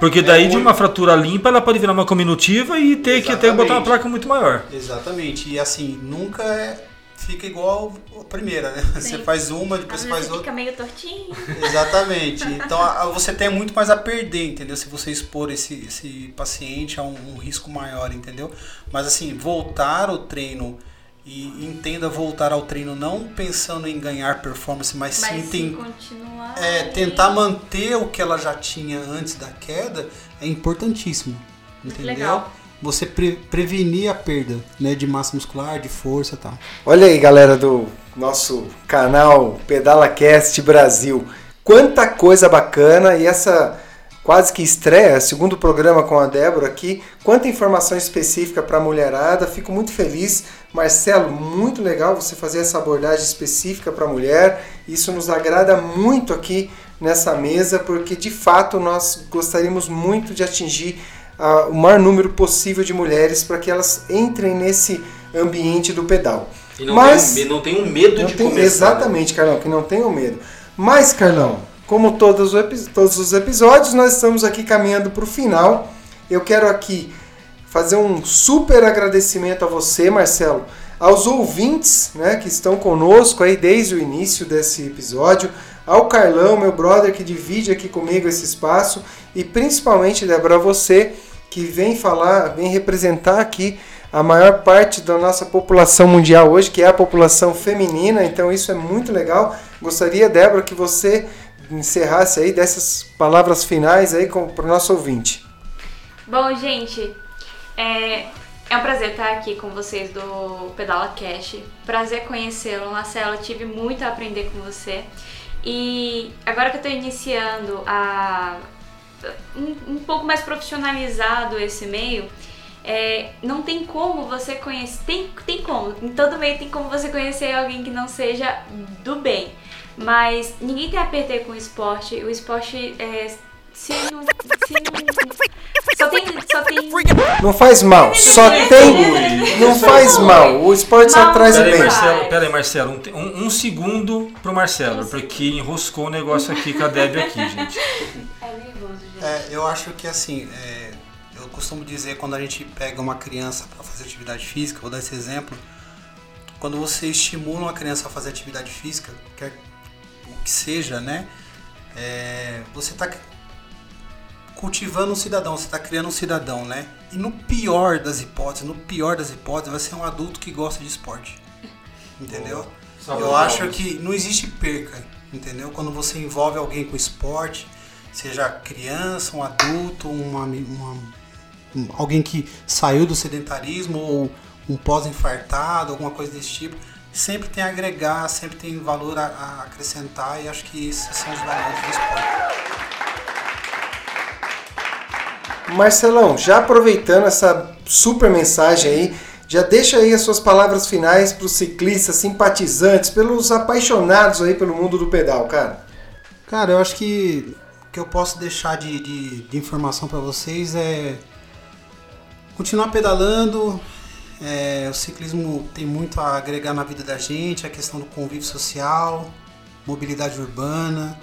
Speaker 5: Porque daí de uma fratura limpa ela pode virar uma cominutiva e ter que até botar uma
Speaker 3: Exatamente.
Speaker 5: placa muito maior.
Speaker 3: Exatamente. E assim, nunca é- fica igual a primeira, né? Você
Speaker 4: Sim.
Speaker 3: faz uma, depois
Speaker 4: vezes
Speaker 3: faz
Speaker 4: você
Speaker 3: outra.
Speaker 4: fica meio tortinho.
Speaker 3: Exatamente. Então a- a- você tem muito mais a perder, entendeu? Se você expor esse, esse paciente a um, um risco maior, entendeu? Mas assim, voltar ao treino e entenda voltar ao treino não pensando em ganhar performance, mas,
Speaker 4: Mas
Speaker 3: sim tem,
Speaker 4: continuar.
Speaker 3: é, tentar manter o que ela já tinha antes da queda é importantíssimo. Entendeu?
Speaker 4: Legal.
Speaker 3: Você pre- prevenir a perda né, de massa muscular, de força e tal.
Speaker 2: Olha aí, galera do nosso canal PedalaCast Brasil. Quanta coisa bacana e essa quase que estreia, segundo programa com a Débora aqui. Quanta informação específica para a mulherada. Fico muito feliz. Marcelo, muito legal você fazer essa abordagem específica para a mulher. Isso nos agrada muito aqui nessa mesa, porque de fato nós gostaríamos muito de atingir ah, o maior número possível de mulheres para que elas entrem nesse ambiente do pedal.
Speaker 5: E não,
Speaker 2: Mas-
Speaker 5: tem, não tem um medo
Speaker 2: Não
Speaker 5: de
Speaker 2: tem-
Speaker 5: começar. né?
Speaker 2: exatamente, Carlão, que não tenham medo. Mas, Carlão, como todos todos os episódios, nós estamos aqui caminhando para o final. Eu quero aqui fazer um super agradecimento a você, Marcelo, aos ouvintes né, que estão conosco aí desde o início desse episódio, ao Carlão, meu brother, que divide aqui comigo esse espaço, e principalmente, Débora, a você que vem falar, vem representar aqui a maior parte da nossa população mundial hoje, que é a população feminina, então isso é muito legal. Gostaria, Débora, que você encerrasse aí dessas palavras finais aí para o nosso ouvinte.
Speaker 4: Bom, gente, é, é um prazer estar aqui com vocês do Pedala Cash. Prazer conhecê-lo, Marcelo. Tive muito a aprender com você. E agora que eu estou iniciando a um, um pouco mais profissionalizado esse meio, é, não tem como você conhecer. Tem, tem como, em todo meio tem como você conhecer alguém que não seja do bem. Mas ninguém tem a perder com o esporte. O esporte é, se não. Se não só tem. Só tem.
Speaker 2: Não faz mal, só tem. Não faz mal. O esporte só traz
Speaker 5: Pera aí,
Speaker 2: bem.
Speaker 4: Marcelo.
Speaker 5: Marcelo, pera aí, Marcelo. Um, um- um segundo pro Marcelo, porque enroscou o negócio aqui com a Deb aqui, gente.
Speaker 4: É nervoso, gente.
Speaker 3: É, eu acho que assim, é, eu costumo dizer quando a gente pega uma criança para fazer atividade física, vou dar esse exemplo, quando você estimula uma criança a fazer atividade física, quer o que seja, né? é, você está cultivando um cidadão, você está criando um cidadão, né? E no pior das hipóteses, no pior das hipóteses, vai ser um adulto que gosta de esporte. Entendeu? Eu acho que não existe perca, entendeu? Quando você envolve alguém com esporte, seja criança, um adulto, uma, uma- um- alguém que saiu do sedentarismo ou um pós-infartado, alguma coisa desse tipo, sempre tem a agregar, sempre tem valor a, a acrescentar e acho que esses são os valores do esporte.
Speaker 2: Marcelão, já aproveitando essa super mensagem aí, já deixa aí as suas palavras finais para os ciclistas, simpatizantes, pelos apaixonados aí pelo mundo do pedal, cara.
Speaker 3: Cara, eu acho que o que eu posso deixar de, de, de informação para vocês é continuar pedalando. É, o ciclismo tem muito a agregar na vida da gente, a questão do convívio social, mobilidade urbana,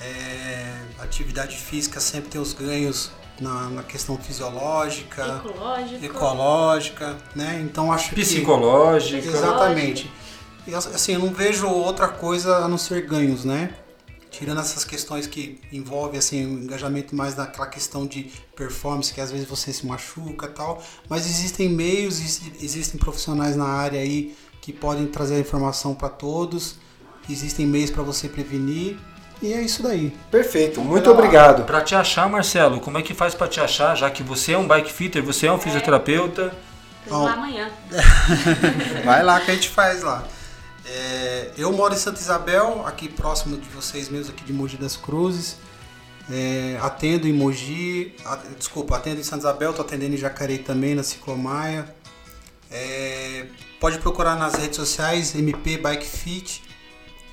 Speaker 3: é, atividade física sempre tem os ganhos na, na questão fisiológica,
Speaker 4: Ecológico.
Speaker 3: ecológica, né? Então acho que
Speaker 5: Psicológica.
Speaker 3: Exatamente. E assim, eu não vejo outra coisa a não ser ganhos, né? Tirando essas questões que envolvem assim, o engajamento mais naquela questão de performance, que às vezes você se machuca e tal. Mas existem meios, existem profissionais na área aí que podem trazer a informação para todos. Existem meios para você prevenir. E é isso daí.
Speaker 2: Perfeito, muito obrigado.
Speaker 5: Para te achar, Marcelo, como é que faz para te achar, já que você é um bike fitter, você é um fisioterapeuta?
Speaker 4: Vamos lá amanhã.
Speaker 3: Vai lá que a gente faz lá. É, eu moro em Santa Isabel, aqui próximo de vocês mesmos, aqui de Mogi das Cruzes. É, atendo em Mogi, a, desculpa, atendo em Santa Isabel, estou atendendo em Jacareí também, na Ciclomaia. É, pode procurar nas redes sociais, MP Bike Fit.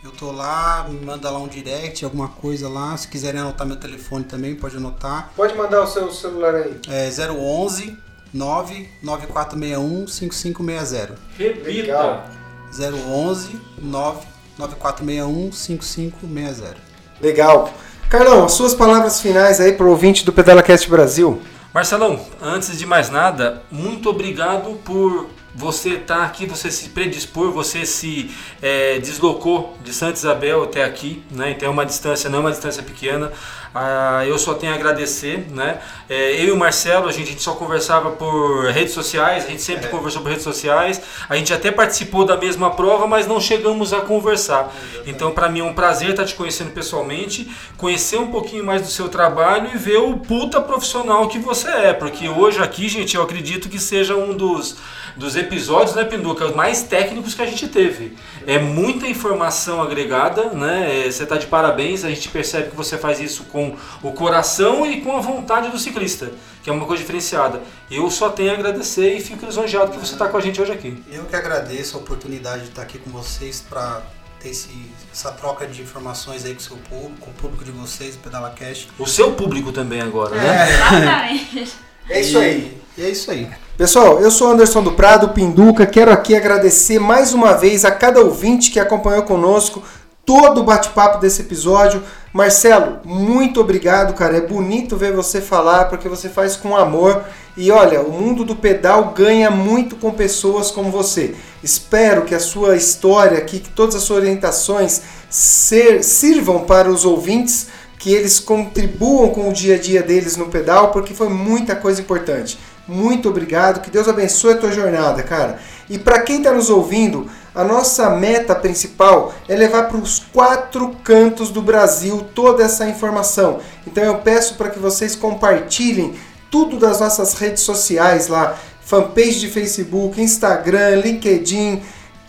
Speaker 3: Eu tô lá, me manda lá um direct, alguma coisa lá. Se quiserem anotar meu telefone também, pode anotar.
Speaker 2: Pode mandar o seu celular aí.
Speaker 3: É 011 99461 5560.
Speaker 5: Repita.
Speaker 2: Legal.
Speaker 3: 011 99461 5560.
Speaker 2: Legal. Carlão, as suas palavras finais aí pro ouvinte do PedalaCast Brasil.
Speaker 5: Marcelão, antes de mais nada, muito obrigado por você estar aqui, você se predispor, você se é, deslocou de Santa Isabel até aqui, né? Então é uma distância, não é uma distância pequena. Ah, eu só tenho a agradecer, né? É, eu e o Marcelo, a gente, a gente, só conversava por redes sociais, a gente sempre é. conversou por redes sociais. A gente até participou da mesma prova, mas não chegamos a conversar. Então, para mim é um prazer estar te conhecendo pessoalmente, conhecer um pouquinho mais do seu trabalho e ver o puta profissional que você é, porque hoje aqui, gente, eu acredito que seja um dos dos episódios, né, Pinduca, mais técnicos que a gente teve. É muita informação agregada, né? É, você está de parabéns, a gente percebe que você faz isso com o coração e com a vontade do ciclista, que é uma coisa diferenciada. Eu só tenho a agradecer e fico lisonjeado que você está com a gente hoje aqui.
Speaker 3: Eu que agradeço a oportunidade de estar aqui com vocês para ter esse, essa troca de informações aí com o seu público, com o público de vocês, o Pedala Cash.
Speaker 5: O seu público também agora, né?
Speaker 4: É, exatamente.
Speaker 2: É isso aí.
Speaker 3: E é isso aí.
Speaker 2: Pessoal, eu sou Anderson do Prado, Pinduca. Quero aqui agradecer mais uma vez a cada ouvinte que acompanhou conosco todo o bate-papo desse episódio. Marcelo, muito obrigado, cara. É bonito ver você falar porque você faz com amor. E olha, o mundo do pedal ganha muito com pessoas como você. Espero que a sua história aqui, que todas as suas orientações ser, sirvam para os ouvintes, que eles contribuam com o dia a dia deles no pedal, porque foi muita coisa importante. Muito obrigado, que Deus abençoe a tua jornada, cara. E para quem está nos ouvindo, a nossa meta principal é levar para os quatro cantos do Brasil toda essa informação. Então eu peço para que vocês compartilhem tudo das nossas redes sociais lá, fanpage de Facebook, Instagram, LinkedIn,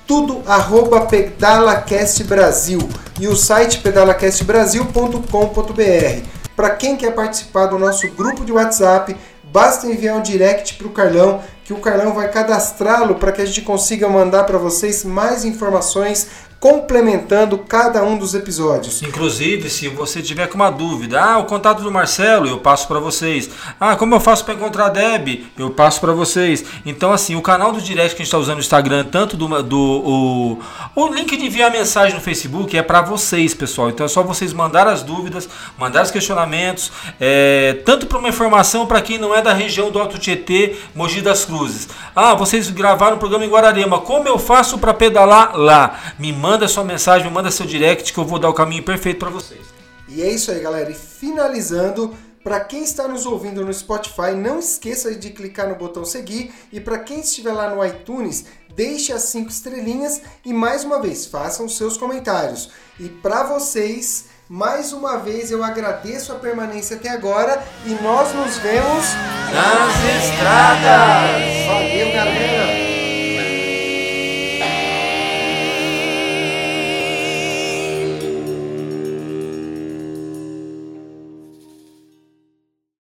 Speaker 2: tudo arroba PedalaCast Brasil e o site pedalacastbrasil.com.br. Para quem quer participar do nosso grupo de WhatsApp, basta enviar um direct para o Carlão, que o Carlão vai cadastrá-lo para que a gente consiga mandar para vocês mais informações complementando cada um dos episódios.
Speaker 5: Inclusive, se você tiver com uma dúvida, ah, o contato do Marcelo, eu passo para vocês. Ah, como eu faço para encontrar a Deb? Eu passo para vocês. Então, assim, o canal do direct que a gente está usando no Instagram, tanto do, do o, o link de enviar mensagem no Facebook é para vocês, pessoal. Então é só vocês mandar as dúvidas, mandar os questionamentos, é, tanto para uma informação para quem não é da região do Alto Tietê, Mogi das Cruzes. Ah, vocês gravaram o programa em Guararema. Como eu faço para pedalar lá? Me manda manda sua mensagem, manda seu direct que eu vou dar o caminho perfeito para vocês.
Speaker 2: E é isso aí, galera. E finalizando, para quem está nos ouvindo no Spotify, não esqueça de clicar no botão seguir e para quem estiver lá no iTunes, deixe as cinco estrelinhas e mais uma vez façam seus comentários. E para vocês, mais uma vez eu agradeço a permanência até agora e nós nos vemos
Speaker 5: nas estradas.
Speaker 2: Valeu, galera.